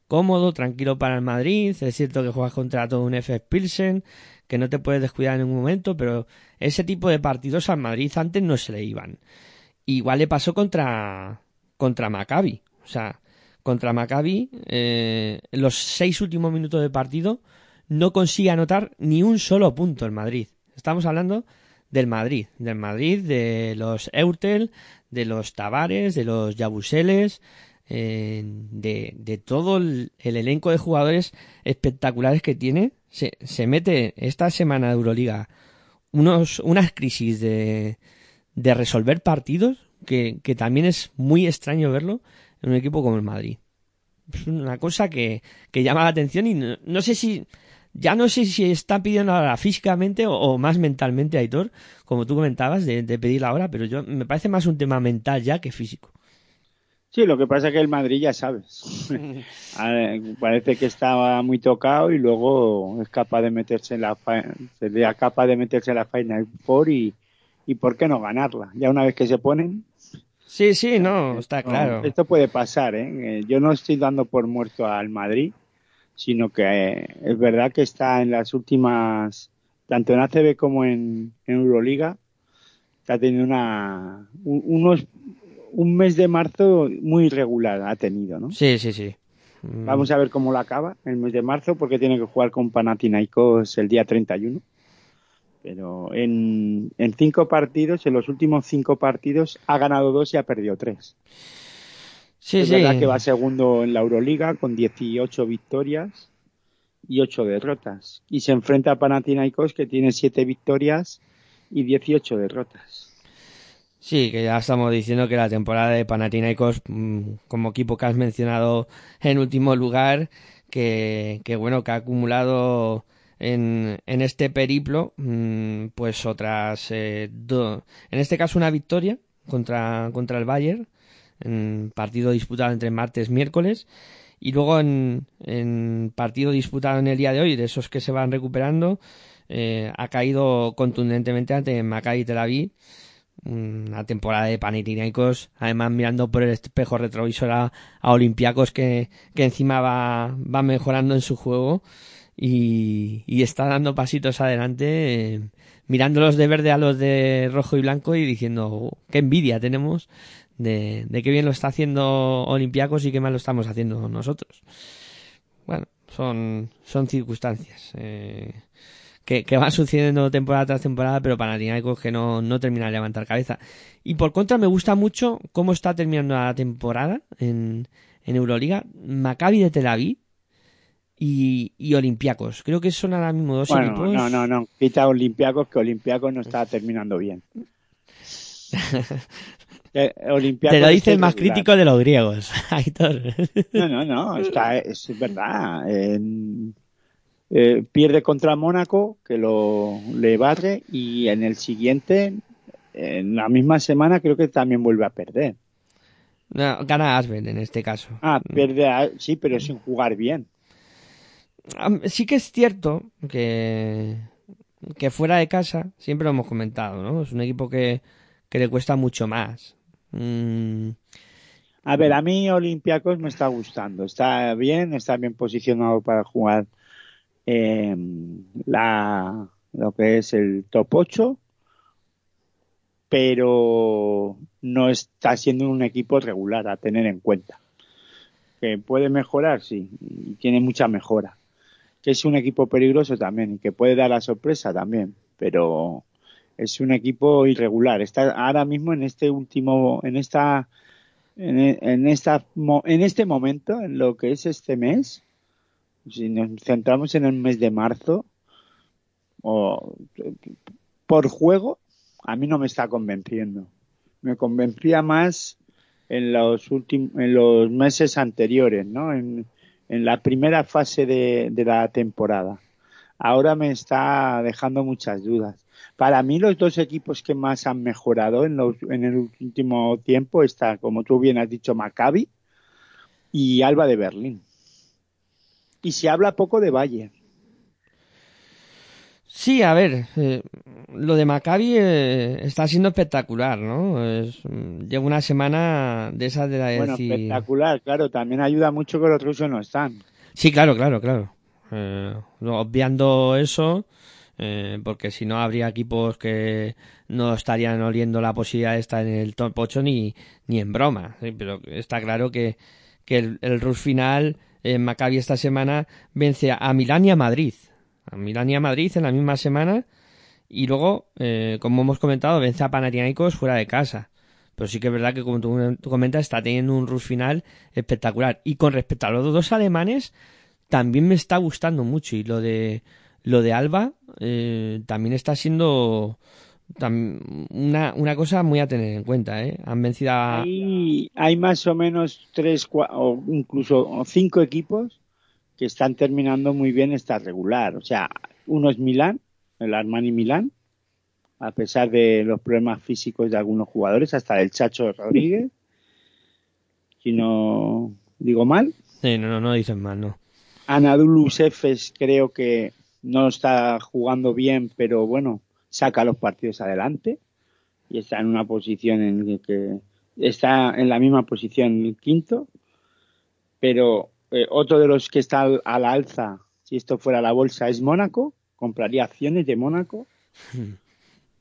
cómodo, tranquilo para el Madrid. Es cierto que juegas contra todo un Efes Pilsen, que no te puedes descuidar en ningún momento, pero ese tipo de partidos al Madrid antes no se le iban. Igual le pasó contra, contra Maccabi. O sea, contra Maccabi, eh, los seis últimos minutos de partido, no consigue anotar ni un solo punto el Madrid. Estamos hablando del Madrid, del Madrid, de los Eurtel, de los Tavares, de los Yabuseles, eh, de, de todo el, el elenco de jugadores espectaculares que tiene. Se, se mete esta semana de Euroliga unos, unas crisis de, de resolver partidos que, que también es muy extraño verlo en un equipo como el Madrid. Es una cosa que, que llama la atención y no, no sé si ya no sé si está pidiendo ahora físicamente o, o más mentalmente, Aitor, como tú comentabas, de, de pedir la hora, pero yo me parece más un tema mental ya que físico. Sí, lo que pasa es que el Madrid ya sabes. Parece que estaba muy tocado y luego es capaz de meterse en la sería capaz de meterse en la Final Four y, y por qué no ganarla. Ya una vez que se ponen, Sí, sí, no, está claro. esto puede pasar. ¿eh? Eh, Yo no estoy dando por muerto al Madrid, sino que eh, es verdad que está en las últimas, tanto en ACB como en, en Euroliga, está teniendo una, un- unos, un mes de marzo muy irregular ha tenido, ¿no? Sí, sí, sí. Mm, Vamos a ver cómo lo acaba el mes de marzo, porque tiene que jugar con Panathinaikos el día 31. Pero en, en cinco partidos, en los últimos cinco partidos, ha ganado dos y ha perdido tres. Sí, es sí. verdad que va segundo en la Euroliga con 18 victorias y 8 derrotas. Y se enfrenta a Panathinaikos, que tiene 7 victorias y 18 derrotas. Sí, que ya estamos diciendo que la temporada de Panathinaikos, mm, como equipo que has mencionado en último lugar, que, que bueno, que ha acumulado en, en este periplo, mm, pues otras, eh, do- en este caso una victoria contra, contra el Bayern, en partido disputado entre martes y miércoles, y luego en, partido disputado en el día de hoy, de esos que se van recuperando, eh, ha caído contundentemente ante Maccabi Tel Aviv, una temporada de Panathinaikos, además mirando por el espejo retrovisor a, a Olympiacos que, que encima va, va mejorando en su juego y, y está dando pasitos adelante, eh, mirándolos de verde a los de rojo y blanco y diciendo "Oh, qué envidia tenemos de, de qué bien lo está haciendo Olympiacos y qué mal lo estamos haciendo nosotros. Bueno, son, son circunstancias. Eh, que, que van sucediendo temporada tras temporada, pero Panathinaikos que no, no termina de levantar cabeza. Y por contra, me gusta mucho cómo está terminando la temporada en, en Euroliga. Maccabi de Tel Aviv y, y Olympiacos. Creo que son ahora mismo dos Bueno, equipos. no, no, no. Quita Olympiacos, que Olympiacos no está terminando bien. Eh, Te lo dice el más irregular. crítico de los griegos, Aitor. No, no, no, está, es verdad. Eh, pierde contra Mónaco, que lo le barre, y en el siguiente en la misma semana creo que también vuelve a perder. No, gana Asbel en este caso. Ah, pierde, a- sí, pero sin jugar bien. Sí que es cierto que, que fuera de casa, siempre lo hemos comentado, ¿no? Es un equipo que, que le cuesta mucho más. Mm, A ver, a mí Olympiacos me está gustando. Está bien, está bien posicionado para jugar eh, la, lo que es el top 8, pero no está siendo un equipo regular a tener en cuenta. Que puede mejorar, sí, y tiene mucha mejora. Que es un equipo peligroso también y que puede dar la sorpresa también, pero es un equipo irregular. Está ahora mismo en este último, en esta en, esta en este momento, en lo que es este mes, si nos centramos en el mes de marzo, o, por juego, a mí no me está convenciendo. Me convencía más en los últimos, en los meses anteriores, ¿no? En, en la primera fase de, de la temporada. Ahora me está dejando muchas dudas. Para mí los dos equipos que más han mejorado en, los, en el último tiempo está, como tú bien has dicho, Maccabi y Alba de Berlín. Y se habla poco de Valle. Sí, a ver, eh, lo de Maccabi eh, está siendo espectacular, ¿no? Es, lleva una semana de esas de la Bueno, decir- espectacular, claro. También ayuda mucho que los rusos no están. Sí, claro, claro, claro. Eh, obviando eso, eh, porque si no habría equipos que no estarían oliendo la posibilidad de estar en el top 8 ni, ni en broma. Pero está claro que, que el, el rush final en Maccabi esta semana vence a Milán y a Madrid. A Milán y a Madrid en la misma semana y luego, eh, como hemos comentado, vence a Panathinaikos fuera de casa. Pero sí que es verdad que, como tú comentas, está teniendo un rush final espectacular. Y con respecto a los dos alemanes, también me está gustando mucho. Y lo de lo de Alba eh, también está siendo una, una cosa muy a tener en cuenta. ¿eh? Han vencido a... Hay, hay más o menos tres o incluso cinco equipos que están terminando muy bien esta regular. O sea, uno es Milán, el Armani Milán, a pesar de los problemas físicos de algunos jugadores, hasta el Chacho Rodríguez, si no digo mal. Sí, no, no, no dicen mal, no. Anadolu Efes creo que no está jugando bien, pero bueno, saca los partidos adelante y está en una posición en que está en la misma posición el quinto, pero eh, otro de los que está al, a la alza, si esto fuera la bolsa, es Mónaco, compraría acciones de Mónaco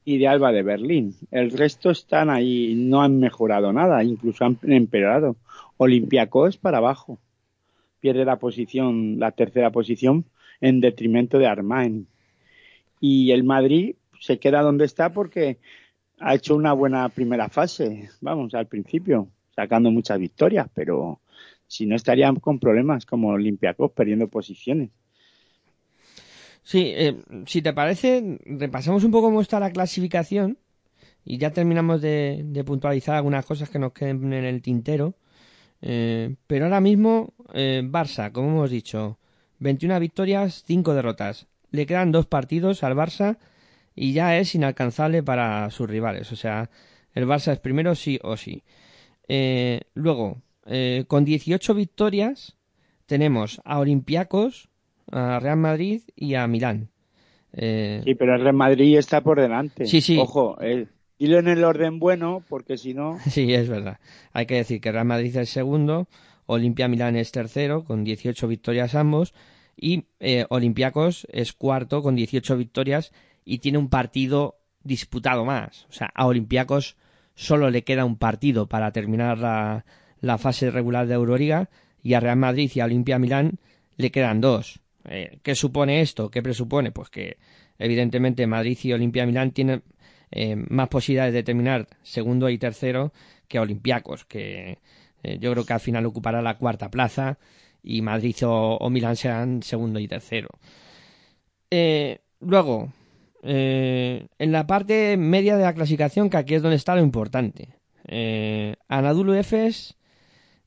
y de Alba de Berlín. El resto están ahí, no han mejorado nada, incluso han empeorado. Olympiacos para abajo pierde la posición, la tercera posición, en detrimento de Armani. Y el Madrid se queda donde está porque ha hecho una buena primera fase, vamos, al principio, sacando muchas victorias, pero si no estarían con problemas como Olympiacos perdiendo posiciones. Sí, eh, si te parece, repasamos un poco cómo está la clasificación y ya terminamos de, de puntualizar algunas cosas que nos queden en el tintero. Eh, pero ahora mismo, eh, Barça, como hemos dicho, 21 victorias, 5 derrotas. Le quedan dos partidos al Barça y ya es inalcanzable para sus rivales. O sea, el Barça es primero sí o sí. Eh, luego, eh, con 18 victorias, tenemos a Olympiacos, a Real Madrid y a Milán. Eh, Sí, pero el Real Madrid está por delante. Sí, sí. Ojo, eh, dilo en el orden bueno, porque si no, Sí, es verdad. Hay que decir que Real Madrid es segundo, Olimpia Milán es tercero, con 18 victorias ambos, y eh, Olympiacos es cuarto, con 18 victorias, y tiene un partido disputado más. O sea, a Olympiacos solo le queda un partido para terminar la, fase regular de Euroliga, y a Real Madrid y a Olimpia Milán le quedan dos. Eh, ¿Qué supone esto? ¿Qué presupone? Pues que evidentemente Madrid y Olimpia Milán tienen eh, más posibilidades de terminar segundo y tercero que Olympiacos, que eh, yo creo que al final ocupará la cuarta plaza y Madrid o, o Milán serán segundo y tercero. Eh, luego, eh, en la parte media de la clasificación, que aquí es donde está lo importante. Eh, Anadolu Efes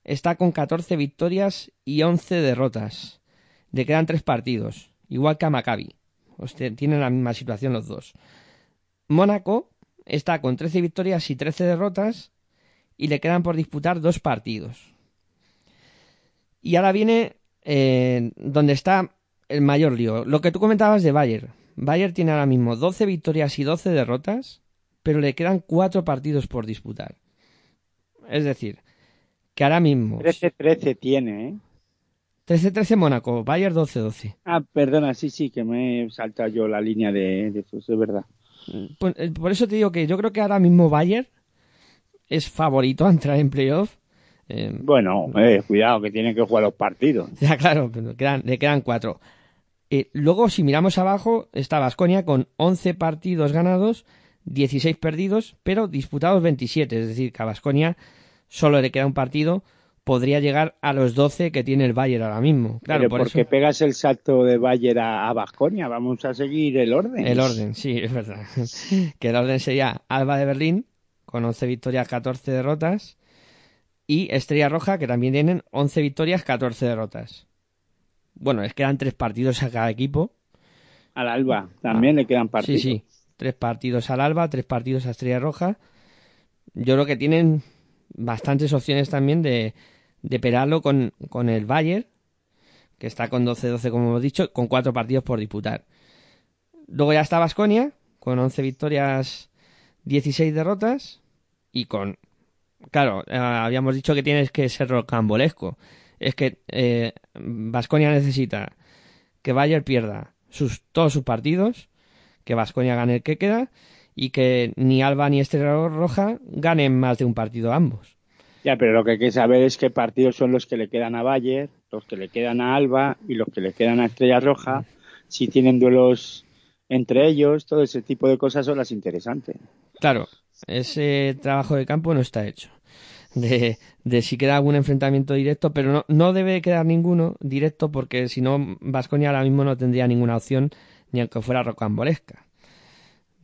está con 14 victorias y 11 derrotas. Le quedan tres partidos, igual que a Maccabi. Hostia, tienen la misma situación los dos. Mónaco está con 13 victorias y 13 derrotas y le quedan por disputar dos partidos. Y ahora viene eh, donde está el mayor lío. Lo que tú comentabas de Bayern. Bayern tiene ahora mismo 12 victorias y 12 derrotas, pero le quedan cuatro partidos por disputar. Es decir, que ahora mismo... 13-13 tiene, ¿eh? 13-13 Mónaco, Bayern 12-12. Ah, perdona, sí, sí, que me he saltado yo la línea de, de eso, es verdad. Por, eh, por eso te digo que yo creo que ahora mismo Bayern es favorito a entrar en playoff. Eh, Bueno, eh, cuidado, que tienen que jugar los partidos. Ya, claro, pero quedan- le quedan cuatro. Eh, luego, si miramos abajo, está Vasconia con 11 partidos ganados, 16 perdidos, pero disputados 27. Es decir, que a Vasconia solo le queda un partido, podría llegar a los 12 que tiene el Bayern ahora mismo. Claro, Pero por porque eso. pegas el salto de Bayer a, a Baskonia, vamos a seguir el orden. El orden, sí, es verdad. que el orden sería Alba de Berlín, con 11 victorias, 14 derrotas, y Estrella Roja, que también tienen 11 victorias, 14 derrotas. Bueno, les quedan tres partidos a cada equipo. Al Alba también le quedan Sí, partidos. sí. Tres partidos al Alba, tres partidos a Estrella Roja. Yo creo que tienen bastantes opciones también de, de pelarlo con, con el Bayern, que está con 12-12, como hemos dicho, con cuatro partidos por disputar. Luego ya está Basconia, con 11 victorias, 16 derrotas, y con. Claro, eh, habíamos dicho que tienes que ser rocambolesco. Es que Vasconia necesita que Bayern pierda sus, todos sus partidos, que Vasconia gane el que queda, y que ni Alba ni Estrella Roja ganen más de un partido ambos. Ya, pero lo que hay que saber es qué partidos son los que le quedan a Bayer, los que le quedan a Alba y los que le quedan a Estrella Roja. Si tienen duelos entre ellos, todo ese tipo de cosas son las interesantes. Claro, ese trabajo de campo no está hecho. De, de si queda algún enfrentamiento directo, pero no, no debe quedar ninguno directo porque si no, Vasconia ahora mismo no tendría ninguna opción ni aunque fuera rocambolesca.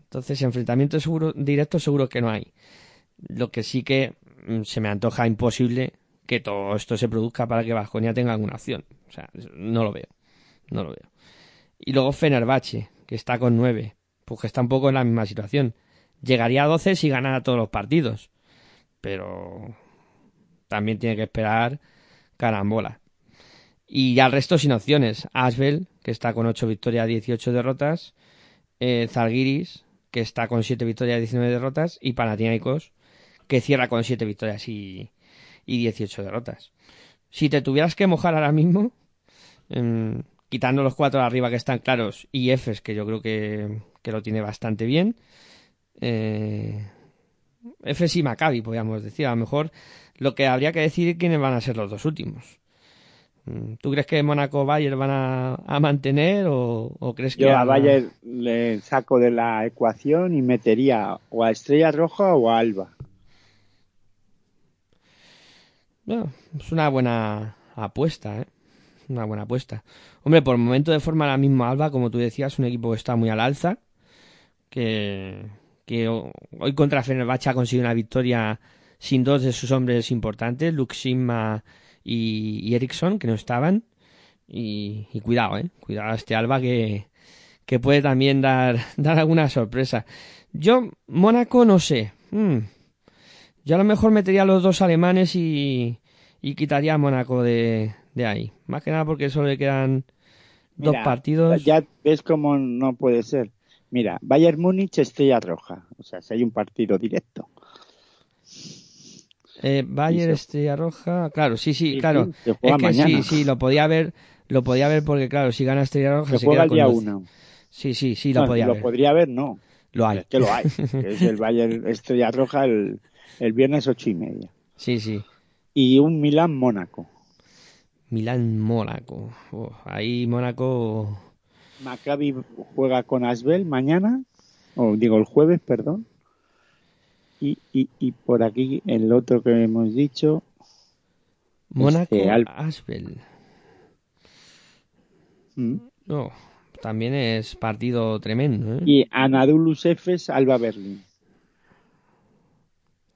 Entonces, enfrentamiento seguro, directo seguro que no hay. Lo que sí que mm, se me antoja imposible que todo esto se produzca para que Vasconia tenga alguna opción. O sea, no lo veo. No lo veo. Y luego Fenerbahce, que está con nueve, pues que está un poco en la misma situación. Llegaría a 12 si ganara todos los partidos. Pero también tiene que esperar carambola. Y ya el resto sin opciones. Asbel, que está con 8 victorias, 18 derrotas. Eh, que está con 7 victorias, 19 derrotas. Y Panathinaikos, que cierra con 7 victorias y, y 18 derrotas. Si te tuvieras que mojar ahora mismo, em, quitando los cuatro de arriba que están claros y Efes, que yo creo que, que lo tiene bastante bien, eh, y Maccabi, podríamos decir. A lo mejor lo que habría que decir quiénes van a ser los dos últimos. Mm, ¿Tú crees que Mónaco Bayern van a, a mantener o, o crees que Yo a van Bayer le saco de la ecuación y metería o a Estrella Roja o a Alba. Bueno, es una buena apuesta, ¿eh? Una buena apuesta. Hombre, por el momento de forma la misma Alba, como tú decías, un equipo que está muy al alza, que, que ho- hoy contra Fenerbahce ha conseguido una victoria sin dos de sus hombres importantes, Luke Sigma y, y Eriksson, que no estaban. Y, y cuidado, ¿eh? Cuidado a este Alba que, que puede también dar, dar alguna sorpresa. Yo, Mónaco, no sé. Hmm. Yo a lo mejor metería a los dos alemanes y, y quitaría a Mónaco de, de ahí. Más que nada porque solo le quedan dos partidos. Ya ves cómo no puede ser. Mira, Bayern Múnich, Estrella Roja. O sea, si hay un partido directo. Eh, Bayern. Estrella Roja. Claro, sí, sí, Sí, claro. sí, es que mañana. sí, sí, lo podía ver. Lo podía ver porque, claro, si gana Estrella Roja Se se, juega queda el día 12. uno. Sí, sí, sí, lo podía lo ver. podría haber, no. Lo hay. Es que lo hay. que es el Bayern Estrella Roja el, el viernes ocho y media. Sí, sí. Y un Milán Mónaco. Milán, Mónaco. Uf, ahí Mónaco. Maccabi juega con Asbel mañana, o digo el jueves, perdón. Y, y, y por aquí el otro que hemos dicho, Mónaco, Este, Al- Asbel. mm, No, también es partido tremendo, ¿eh? y Anadolus Efes Alba Berlín.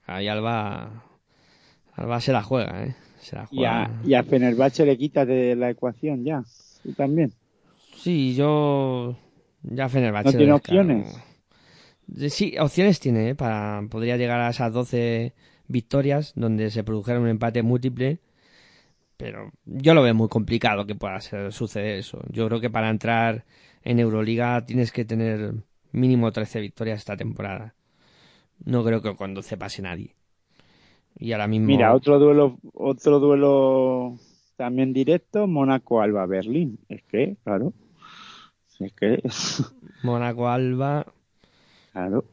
Ahí Alba. Alba se la juega, ¿eh? Se la Y a, y a Fenerbahce le quita de la ecuación ya. ¿Tú también? Sí, yo. Ya Fenerbahce. ¿No tiene opciones? Sí, opciones tiene, ¿eh? Para, podría llegar a esas 12 victorias donde se produjera un empate múltiple. Pero yo lo veo muy complicado que pueda ser, suceder eso. Yo creo que para entrar en Euroliga tienes que tener mínimo 13 victorias esta temporada. No creo que con 12 pase nadie. Y ahora mismo. Mira, otro duelo, otro duelo también directo, Mónaco Alba Berlín. Es que, claro. Es que, Mónaco Alba. claro.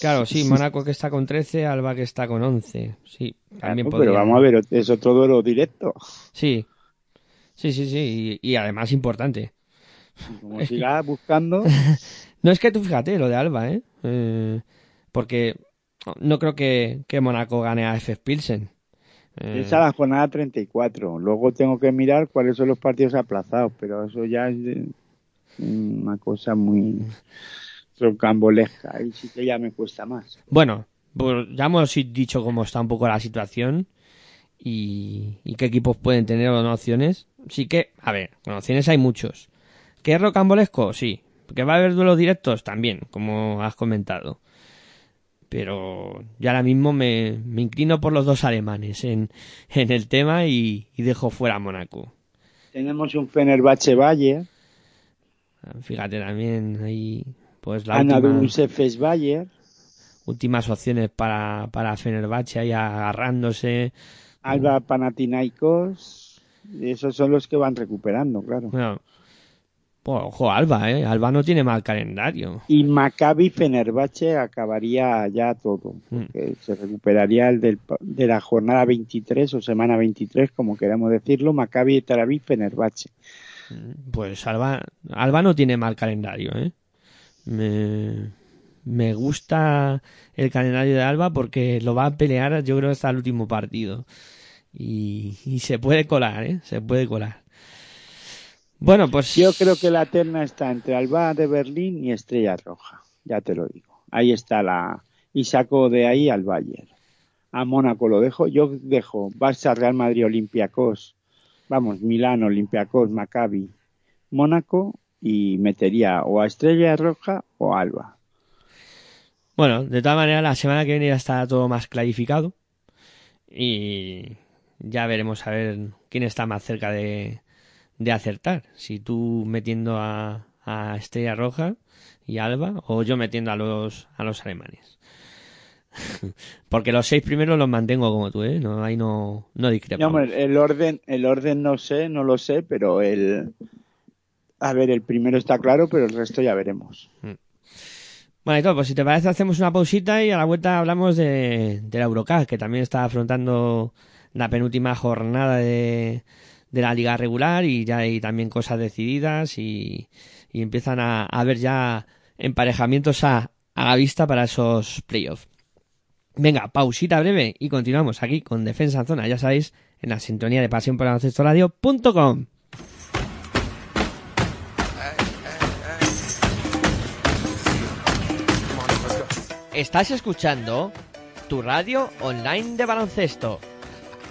Claro, sí, Mónaco que está con 13, Alba que está con 11. Sí, también Claro, podría. pero vamos a ver, es otro duelo directo. Sí. Sí, sí, sí. Y, y además importante. Como sigas buscando, No es que tú fíjate lo de Alba, ¿eh? Eh, porque no creo que, que Mónaco gane a FF Pilsen. Eh, es a la jornada 34. Luego tengo que mirar cuáles son los partidos aplazados, pero eso ya es de- una cosa muy rocambolesca y sí que ya me cuesta más. Bueno, pues ya hemos dicho cómo está un poco la situación y, y qué equipos pueden tener o no opciones. Sí que, a ver, con opciones hay muchos. ¿Que es rocambolesco? Sí. ¿Que va a haber duelos directos? También, como has comentado. Pero yo ahora mismo me, me inclino por los dos alemanes en, en el tema y, y dejo fuera a Mónaco. Tenemos un Fenerbahce Valle, Fíjate también ahí, pues la última, Anadolu Efes Bayer, últimas opciones para, para Fenerbahce ahí agarrándose. Alba Panathinaikos, esos son los que van recuperando, claro. Bueno, pues, ojo, Alba, ¿eh? Alba no tiene mal calendario. Y Maccabi Fenerbahce acabaría ya todo, porque se recuperaría el del, de la jornada 23 o semana 23, como queramos decirlo, Maccabi Tel Aviv Fenerbahce. Pues Alba, Alba no tiene mal calendario, ¿eh? Me, me gusta el calendario de Alba porque lo va a pelear, yo creo, hasta el último partido. Y, y se puede colar, ¿eh? Se puede colar. Bueno, pues Yo creo que la terna está entre Alba de Berlín y Estrella Roja, ya te lo digo. Ahí está la... Y saco de ahí al Bayern. A Mónaco lo dejo. Yo dejo Barça, Real Madrid, Olympiacos, vamos, Milán, Olympiacos, Maccabi, Mónaco y metería o a Estrella Roja o a Alba. Bueno, de todas maneras, la semana que viene ya está todo más clarificado. Y ya veremos a ver quién está más cerca de, de acertar. Si tú metiendo a, a Estrella Roja y Alba, o yo metiendo a los, a los alemanes. Porque los seis primeros los mantengo como tú, ¿eh? No, ahí no, no discrepamos. el orden, el orden no sé, no lo sé, pero el... A ver, el primero está claro, pero el resto ya veremos. Bueno, y todo, pues si te parece hacemos una pausita y a la vuelta hablamos de, de la Eurocup, que también está afrontando la penúltima jornada de, de la liga regular y ya hay también cosas decididas y, y empiezan a, haber ya emparejamientos a, a la vista para esos playoffs. Venga, pausita breve y continuamos aquí con Defensa en Zona, ya sabéis, en la sintonía de pasión por radio.com. Estás escuchando tu radio online de baloncesto.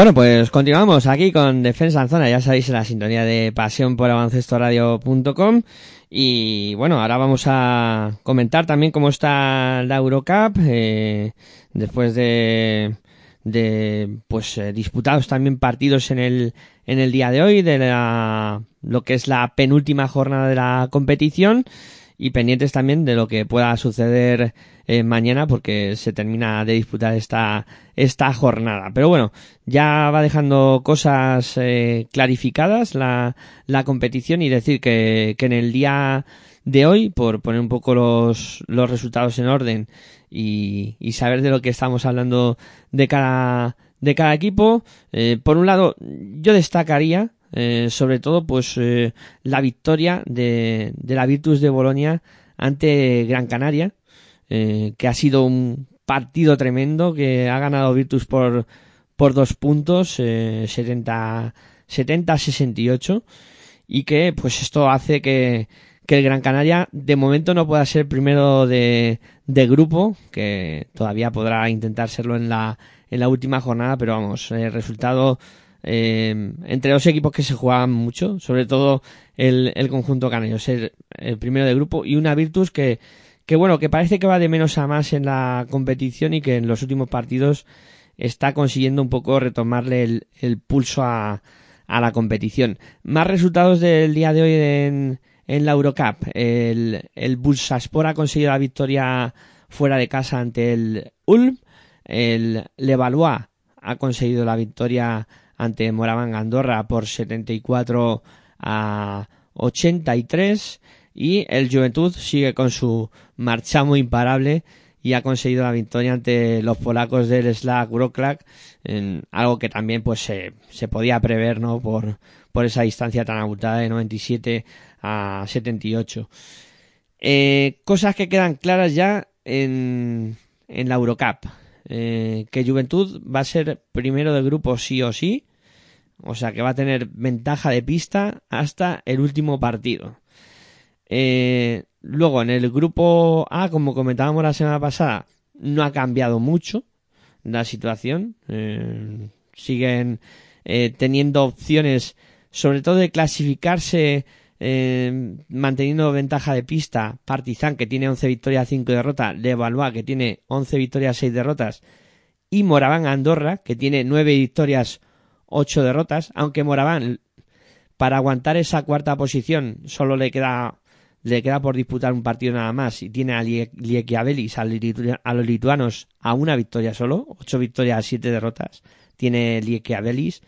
Bueno, pues continuamos aquí con Defensa en Zona, ya sabéis, la sintonía de pasión por baloncestoradio.com y bueno, ahora vamos a comentar también cómo está la Eurocup, eh, después de, de pues eh, disputados también partidos en el, en el día de hoy, de la, lo que es la penúltima jornada de la competición y pendientes también de lo que pueda suceder eh, mañana porque se termina de disputar esta, esta jornada. Pero bueno, ya va dejando cosas eh, clarificadas la, la competición y decir que, que en el día de hoy, por poner un poco los, los resultados en orden y, y saber de lo que estamos hablando de cada, de cada equipo, eh, por un lado, yo destacaría eh, sobre todo pues eh, la victoria de, de, la Virtus de Bolonia ante Gran Canaria, eh, que ha sido un partido tremendo, que ha ganado Virtus por, por dos puntos, 70, 70-68, y que pues esto hace que, que el Gran Canaria de momento no pueda ser primero de, de grupo, que todavía podrá intentar serlo en la, en la última jornada, pero vamos, el resultado eh, entre dos equipos que se jugaban mucho, sobre todo el, el conjunto canario, ser el primero de grupo y una Virtus que, que bueno, que parece que va de menos a más en la competición y que en los últimos partidos está consiguiendo un poco retomarle el, el pulso a, a la competición. Más resultados del día de hoy en, en la Eurocup. El, el Bursaspor ha conseguido la victoria fuera de casa ante el Ulm. El Levallois ha conseguido la victoria ante Moraván Andorra por 74 a 83 y el Juventud sigue con su marchamo imparable y ha conseguido la victoria ante los polacos del Slack Wroclaw algo que también pues se, se podía prever no por, por esa distancia tan abultada de 97 a 78 eh, cosas que quedan claras ya en, en la Eurocup. Eh, que Juventud va a ser primero del grupo sí o sí o sea que va a tener ventaja de pista hasta el último partido. Eh, luego, en el grupo A, como comentábamos la semana pasada, no ha cambiado mucho la situación. Eh, siguen eh, teniendo opciones, sobre todo de clasificarse manteniendo ventaja de pista. Partizan, que tiene 11 victorias, 5 derrotas. Levallois, que tiene 11 victorias, 6 derrotas. Y Moraván Andorra, que tiene 9 victorias, ocho derrotas, aunque Moraván para aguantar esa cuarta posición solo le queda le queda por disputar un partido nada más y tiene a Liekiabelis, a los lituanos a una victoria solo, ocho victorias, siete derrotas, tiene Liekiabelis,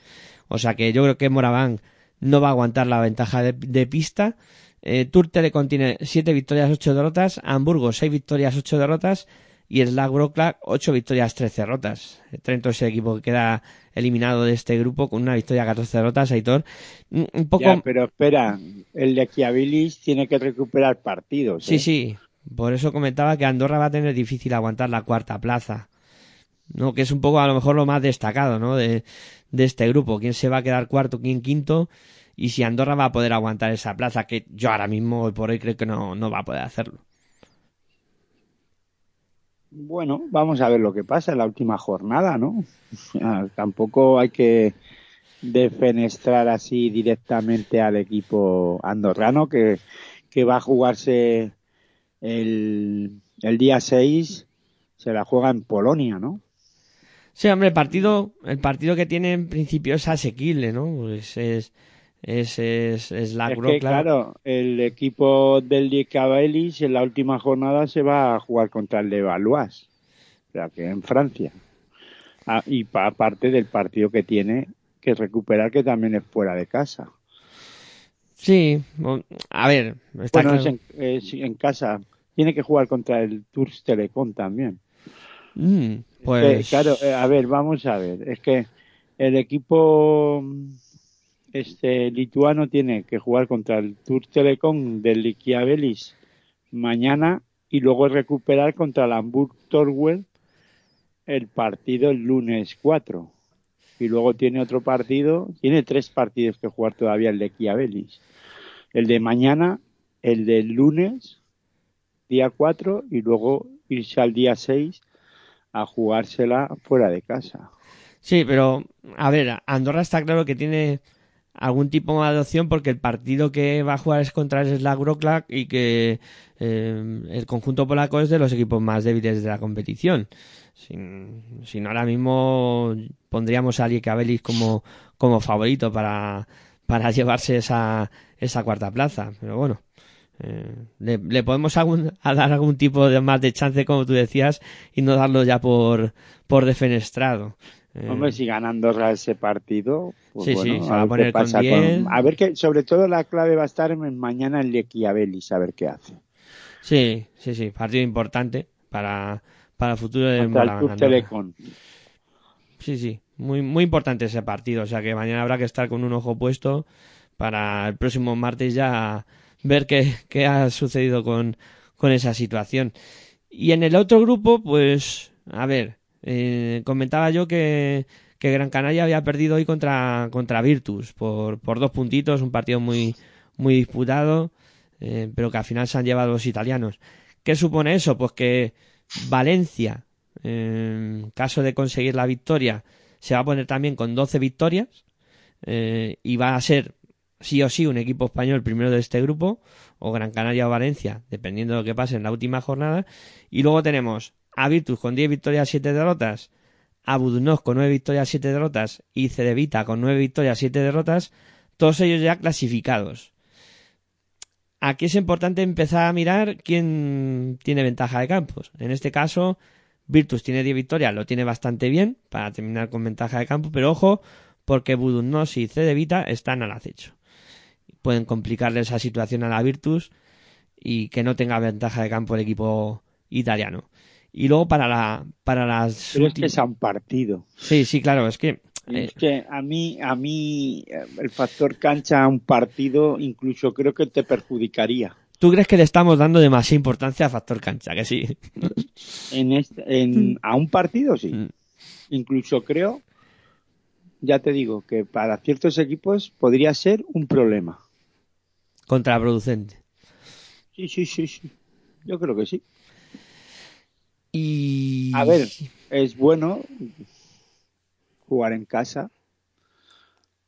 o sea que yo creo que Moraván no va a aguantar la ventaja de, pista. Eh, Tour Telecom tiene siete victorias, ocho derrotas, Hamburgo seis victorias, ocho derrotas y el Slack Wroclaw ocho victorias, tres derrotas. Trento es el equipo que queda eliminado de este grupo con una victoria, 14 derrotas, Aitor. Un poco... Ya, pero espera, el de Chiabilis tiene que recuperar partidos. Sí, ¿eh? sí, por eso comentaba que Andorra va a tener difícil aguantar la cuarta plaza. ¿no? Que es un poco a lo mejor lo más destacado, ¿no? De, de este grupo. ¿Quién se va a quedar cuarto, quién quinto? Y si Andorra va a poder aguantar esa plaza, que yo ahora mismo, hoy por hoy, creo que no, no va a poder hacerlo. Bueno, vamos a ver lo que pasa en la última jornada, ¿no? Tampoco hay que defenestrar así directamente al equipo andorrano que, que va a jugarse el, el día 6, se la juega en Polonia, ¿no? Sí, hombre, el partido, el partido que tiene en principio es asequible, ¿no? Pues es, es, es, es la Es que, claro, el equipo del Licabelis en la última jornada se va a jugar contra el de Valois, o sea que en Francia. Ah, y pa- aparte del partido que tiene que recuperar, que también es fuera de casa. Sí, a ver, está Bueno, claro. es en, es en casa. Tiene que jugar contra el Tours Telecom también. Mm, pues claro, eh, a ver, vamos a ver. Es que el equipo este lituano tiene que jugar contra el Tour Telecom del Liquiabelis mañana y luego recuperar contra el Hamburg Torwell el partido el lunes 4. Y luego tiene otro partido, tiene tres partidos que jugar todavía el de. El de mañana, el del lunes, día 4, y luego irse al día 6 a jugársela fuera de casa. Sí, pero a ver, Andorra está claro que tiene algún tipo de adopción porque el partido que va a jugar es contra el Slack Wrocław y que eh, el conjunto polaco es de los equipos más débiles de la competición. Sin, sin ahora mismo pondríamos a Lieke Belis como, como favorito para, para llevarse esa, esa cuarta plaza. Pero bueno, eh, le, le podemos algún- a dar algún tipo de más de chance, como tú decías, y no darlo ya por, por defenestrado. Eh, Hombre, si ese partido, pues Sí, bueno, sí, se va a qué poner con pasa 10. A ver que, sobre todo la clave va a estar en mañana en Lequiabelis, a ver qué hace. Sí, sí, sí, partido importante para, para el futuro el Málaga. Telecom. Sí, sí, muy, muy importante ese partido, o sea que mañana habrá que estar con un ojo puesto para el próximo martes ya ver qué, qué ha sucedido con, con esa situación. Y en el otro grupo, pues, a ver, eh, comentaba yo que, Gran Canaria había perdido hoy contra, contra Virtus por, por dos puntitos, un partido muy, muy disputado, eh, pero que al final se han llevado los italianos. ¿Qué supone eso? Pues que Valencia, en caso de conseguir la victoria, se va a poner también con 12 victorias eh, y va a ser sí o sí un equipo español primero de este grupo, o Gran Canaria o Valencia, dependiendo de lo que pase en la última jornada. Y luego tenemos a Virtus con 10 victorias, 7 derrotas, a Budunov con 9 victorias, 7 derrotas y Cedevita con 9 victorias, 7 derrotas, todos ellos ya clasificados. Aquí es importante empezar a mirar quién tiene ventaja de campos. En este caso, Virtus tiene 10 victorias, lo tiene bastante bien para terminar con ventaja de campo, pero ojo, porque Budunnos y Cedevita están al acecho. Pueden complicarle esa situación a la Virtus y que no tenga ventaja de campo el equipo italiano. Y luego para la para las Pero es que es a un partido. Sí, sí, claro, es que Y eh, Es que a mí, a mí, eh, el factor cancha a un partido incluso creo que te perjudicaría. tú crees que le estamos dando demasiada importancia al factor cancha, que sí. En este, en, a un partido sí. Mm. Incluso creo, ya te digo, que para ciertos equipos podría ser un problema. Contraproducente. Sí, sí, sí, sí. Yo creo que sí. Y A ver, es bueno jugar en casa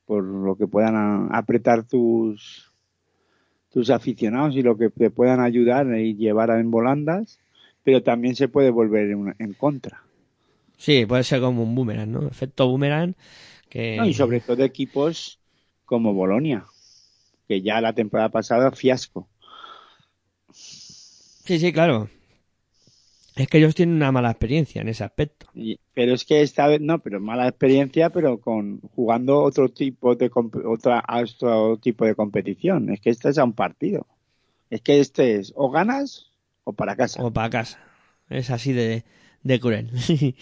por lo que puedan apretar tus tus aficionados y lo que te puedan ayudar y llevar en volandas, pero también se puede volver en, en contra. Sí, puede ser como un boomerang, ¿no? Efecto boomerang. Que... ¿no? Y sobre todo equipos como Bolonia, que ya la temporada pasada fiasco. Sí, sí, claro. Es que ellos tienen una mala experiencia en ese aspecto. Y- pero es que esta vez no, pero mala experiencia, pero con jugando otro tipo de otra otro tipo de competición. Es que este es a un partido. Es que este es o ganas o para casa. O para casa. Es así de, de cruel.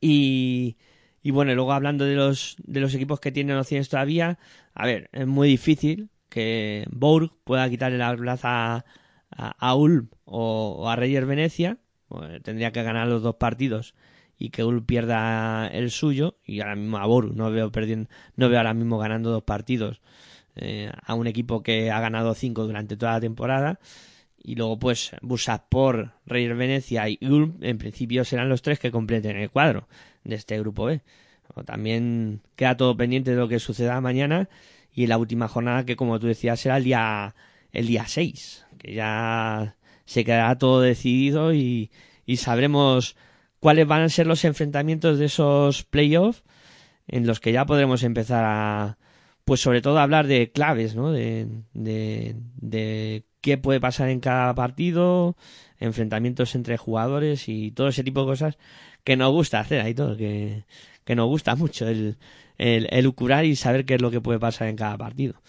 y, y bueno, luego hablando de los, de los equipos que tienen opciones todavía, a ver, es muy difícil que Bourg pueda quitarle la plaza a, a, Ulm o, a Reyes Venecia. Pues tendría que ganar los dos partidos y que Ulm pierda el suyo. Y ahora mismo a Bourg no veo perdiendo, no veo ahora mismo ganando dos partidos eh, a un equipo que ha ganado cinco durante toda la temporada. Y luego, pues, Busaspor, Reyes Venecia y Ulm, en principio serán los tres que completen el cuadro de este grupo B. O también queda todo pendiente de lo que suceda mañana y en la última jornada que, como tú decías, será el día, el día 6, que ya se quedará todo decidido y, y sabremos cuáles van a ser los enfrentamientos de esos playoffs en los que ya podremos empezar a, pues sobre todo hablar de claves, ¿no? De, de, de qué puede pasar en cada partido, enfrentamientos entre jugadores y todo ese tipo de cosas que nos gusta hacer ahí todo, que, que nos gusta mucho el, el, el y saber qué es lo que puede pasar en cada partido.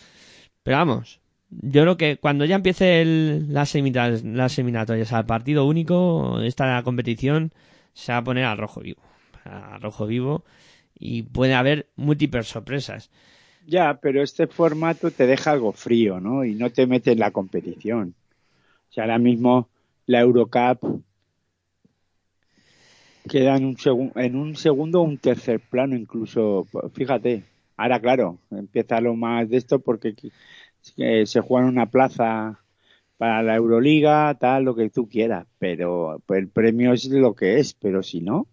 Pero vamos, yo creo que cuando ya empiece el, las, las eliminatorias al partido único, esta competición se va a poner al rojo vivo. Al rojo vivo y puede haber múltiples sorpresas. Ya, pero este formato te deja algo frío, ¿no? Y no te mete en la competición. O sea, ahora mismo la Eurocup queda en un, en un segundo o un tercer plano incluso. Fíjate, ahora claro, empieza lo más de esto porque eh, se juega en una plaza para la Euroliga, tal, lo que tú quieras, pero pues, el premio es lo que es, pero si no,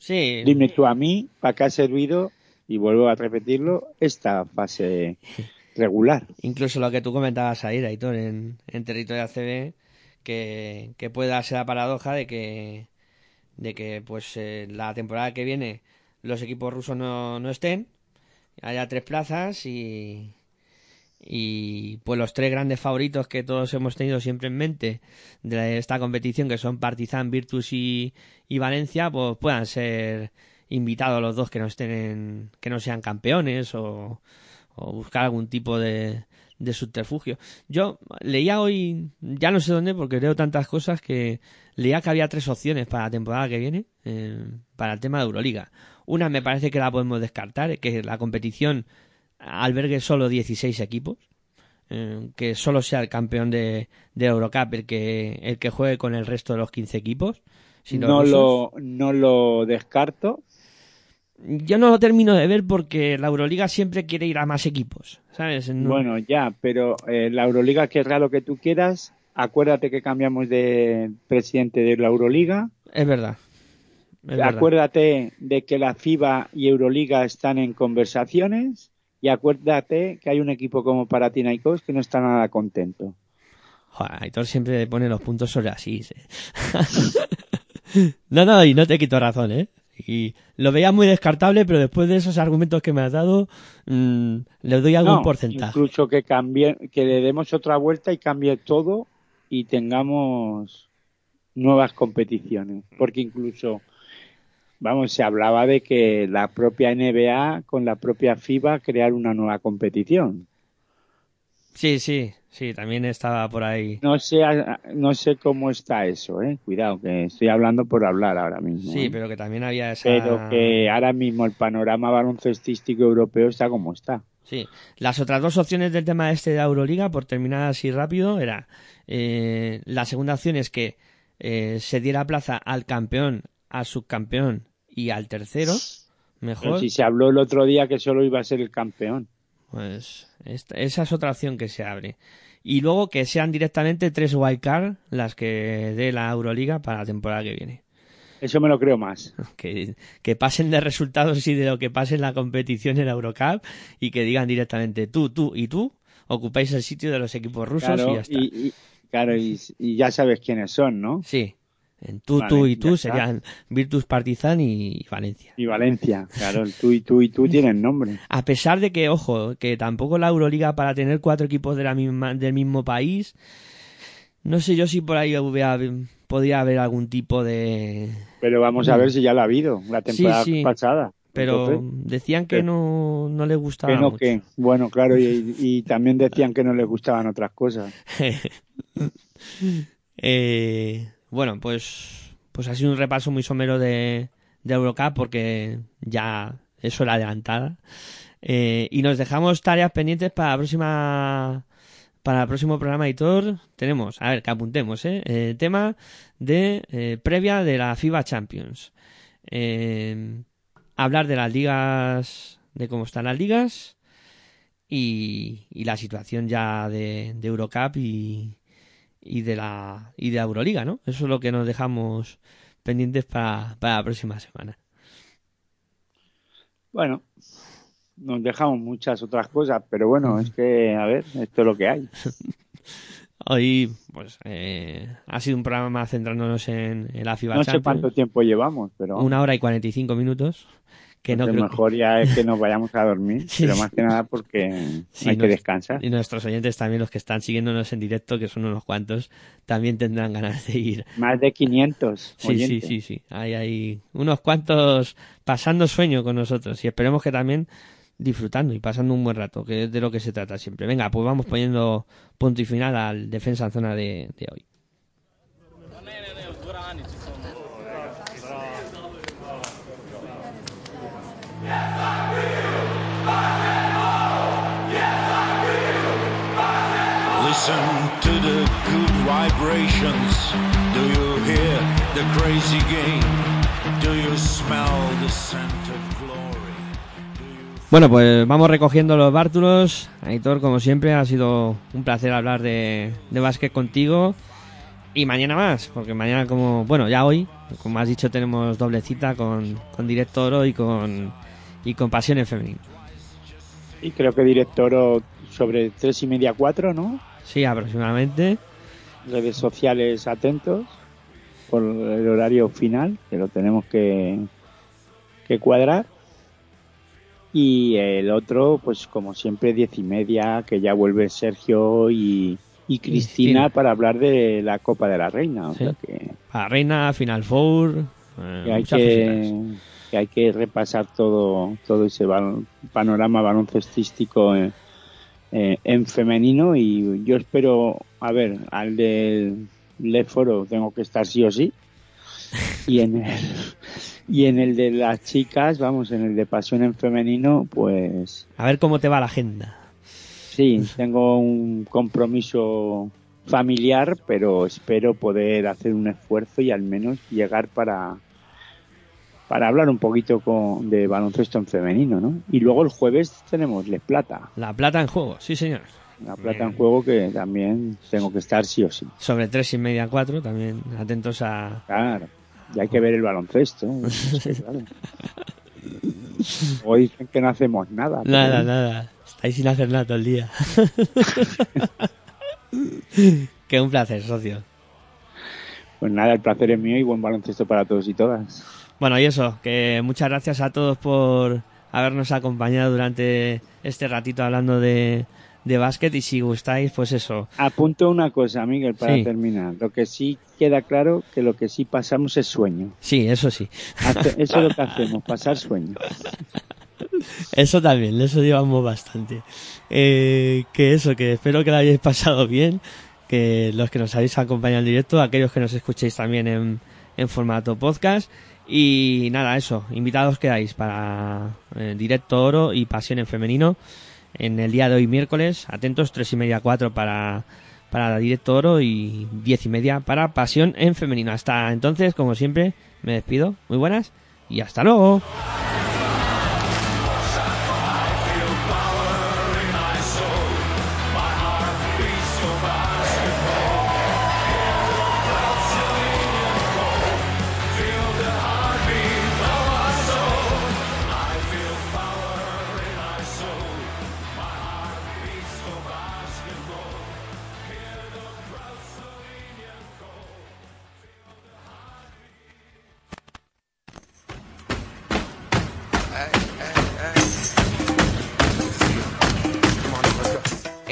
Sí, Dime tú a mí, ¿para qué ha servido? Y vuelvo a repetirlo, esta fase regular. incluso lo que tú comentabas ahí, Aitor, en, en territorio ACB, que, que puede darse la paradoja de que, de que pues eh, la temporada que viene los equipos rusos no, no estén, haya tres plazas y, y pues los tres grandes favoritos que todos hemos tenido siempre en mente de esta competición, que son Partizan, Virtus y, y Valencia, pues puedan ser invitados los dos que no estén que no sean campeones o, o buscar algún tipo de, de subterfugio. Yo leía hoy, ya no sé dónde, porque leo tantas cosas que leía que había tres opciones para la temporada que viene eh, para el tema de Euroliga. Una me parece que la podemos descartar, que la competición albergue solo 16 equipos, eh, que solo sea el campeón de, de Eurocup el que, el que juegue con el resto de los 15 equipos. Si No lo, no lo descarto. Yo no lo termino de ver porque la Euroliga siempre quiere ir a más equipos, ¿sabes? No- Bueno, ya, pero eh, la Euroliga querrá lo que tú quieras. Acuérdate que cambiamos de presidente de la Euroliga. Es verdad. Es verdad. acuérdate de que la FIBA y Euroliga están en conversaciones. Y acuérdate que hay un equipo como Panathinaikos que no está nada contento. Joder, Aitor siempre pone los puntos sobre así. no, no, y no te quito razón, ¿eh? Y lo veía muy descartable, pero después de esos argumentos que me has dado, mm, le doy algún No, porcentaje. Incluso que cambie, que le demos otra vuelta y cambie todo y tengamos nuevas competiciones. Porque incluso, vamos, se hablaba de que la propia NBA con la propia FIBA crear una nueva competición. Sí, sí, sí, también estaba por ahí. No sé, no sé cómo está eso, eh. Cuidado, que estoy hablando por hablar ahora mismo. Sí, ¿eh? pero que también había esa... Pero que ahora mismo el panorama baloncestístico europeo está como está. Sí, las otras dos opciones del tema este de la Euroliga, por terminar así rápido, era eh, la segunda opción es que eh, se diera plaza al campeón, al subcampeón y al tercero, Pero mejor. si se habló el otro día que solo iba a ser el campeón. Pues esta- esa es otra opción que se abre. Y luego que sean directamente tres wildcard las que dé la Euroliga para la temporada que viene. Eso me lo creo más. Que, que pasen de resultados y de lo que pase en la competición en la Eurocup y que digan directamente tú, tú y tú ocupáis el sitio de los equipos rusos y ya está. y, y- claro, y, y ya sabes quiénes son, ¿no? Sí. En tú, Vale, tú y tú está. serían Virtus Partizan y Valencia. Y Valencia, claro, el tú y tú y tú tienen nombre. A pesar de que, ojo, que tampoco la Euroliga para tener cuatro equipos de la misma, del mismo país, no sé yo si por ahí hubiera- podría haber algún tipo de... Pero vamos a ver si ya la ha habido la temporada Sí, sí. pasada. Pero Entonces, decían que no, no les gustaba que no, mucho. que. Bueno, claro, y, y también decían que no les gustaban otras cosas. Eh, bueno, pues, pues ha sido un repaso muy somero de, de Eurocup porque ya es hora adelantada. Eh, y nos dejamos tareas pendientes para la próxima para el próximo programa editor tenemos, a ver, que apuntemos, ¿eh? Eh, tema de eh, previa de la FIBA Champions. Eh, hablar de las ligas, de cómo están las ligas y, y la situación ya de, de Eurocup y, y de la y de la Euroliga, ¿no? Eso es lo que nos dejamos pendientes para, para la próxima semana. Bueno, nos dejamos muchas otras cosas, pero bueno, es que, a ver, esto es lo que hay. Hoy, pues, eh, ha sido un programa centrándonos en, en la FIBA No sé cuánto tiempo llevamos, pero Una hora y 45 minutos. Que no creo que- mejor ya es que nos vayamos a dormir, Sí, pero más que nada porque Sí, hay no- que descansar. Y nuestros oyentes también, los que están siguiéndonos en directo, que son unos cuantos, también tendrán ganas de ir. Más de 500 Sí, sí, sí, sí. Hay, hay unos cuantos pasando sueño con nosotros y esperemos que también disfrutando y pasando un buen rato, que es de lo que se trata siempre. Venga, pues vamos poniendo punto y final al defensa en zona de, de hoy. Listen to the good vibrations. Do you hear the crazy game? Do you smell the scent of glory? Do you Bueno, pues vamos recogiendo los bártulos. Aitor, como siempre, ha sido un placer hablar de, de básquet contigo. Y mañana más, porque mañana como, bueno, ya hoy, como has dicho, tenemos doble cita con, con Directo Oro y con, y con Pasión en Femenino. Y creo que director sobre tres y media, cuatro, ¿no? Sí, aproximadamente. Redes sociales atentos por el horario final, que lo tenemos que, que cuadrar. Y el otro, pues como siempre, diez y media, que ya vuelve Sergio y, y Cristina Cristina. para hablar de la Copa de la Reina. O Sí. sea que, Para Reina, Final Four. eh, que hay que, que hay que repasar todo, todo ese panorama baloncestístico en, eh, en femenino y yo espero, a ver, al del Le Foro tengo que estar sí o sí y en el, y en el de las chicas, vamos, en el de pasión en femenino, pues A ver cómo te va la agenda. sí, tengo un compromiso familiar, pero espero poder hacer un esfuerzo y al menos llegar para para hablar un poquito con, de baloncesto en femenino, ¿no? Y luego el jueves tenemos Les Plata, La plata en juego, sí señor. la plata en juego que también tengo que estar sí o sí. Sobre tres y media, cuatro, también atentos a... Claro, y hay que ver el baloncesto. claro. Luego dicen que no hacemos nada. Nada, nada. Estáis sin hacer nada todo el día. que un placer, socio. Pues nada, el placer es mío y buen baloncesto para todos y todas. Bueno, y eso, que muchas gracias a todos por habernos acompañado durante este ratito hablando de, de básquet y si gustáis, pues eso. Apunto una cosa, Miguel, para Sí. terminar. Lo que sí queda claro que lo que sí pasamos es sueño. Sí, eso sí. Hace- Eso es lo que hacemos, pasar sueño. Eso también, eso llevamos bastante. Eh, que eso, que espero que lo hayáis pasado bien, que los que nos habéis acompañado en directo, aquellos que nos escuchéis también en, en formato podcast. Y nada, eso, invitados quedáis para eh, Directo Oro y Pasión en Femenino en el día de hoy miércoles. Atentos, tres y media, cuatro para, para Directo Oro y diez y media para Pasión en Femenino. Hasta entonces, como siempre, me despido. Muy buenas y hasta luego.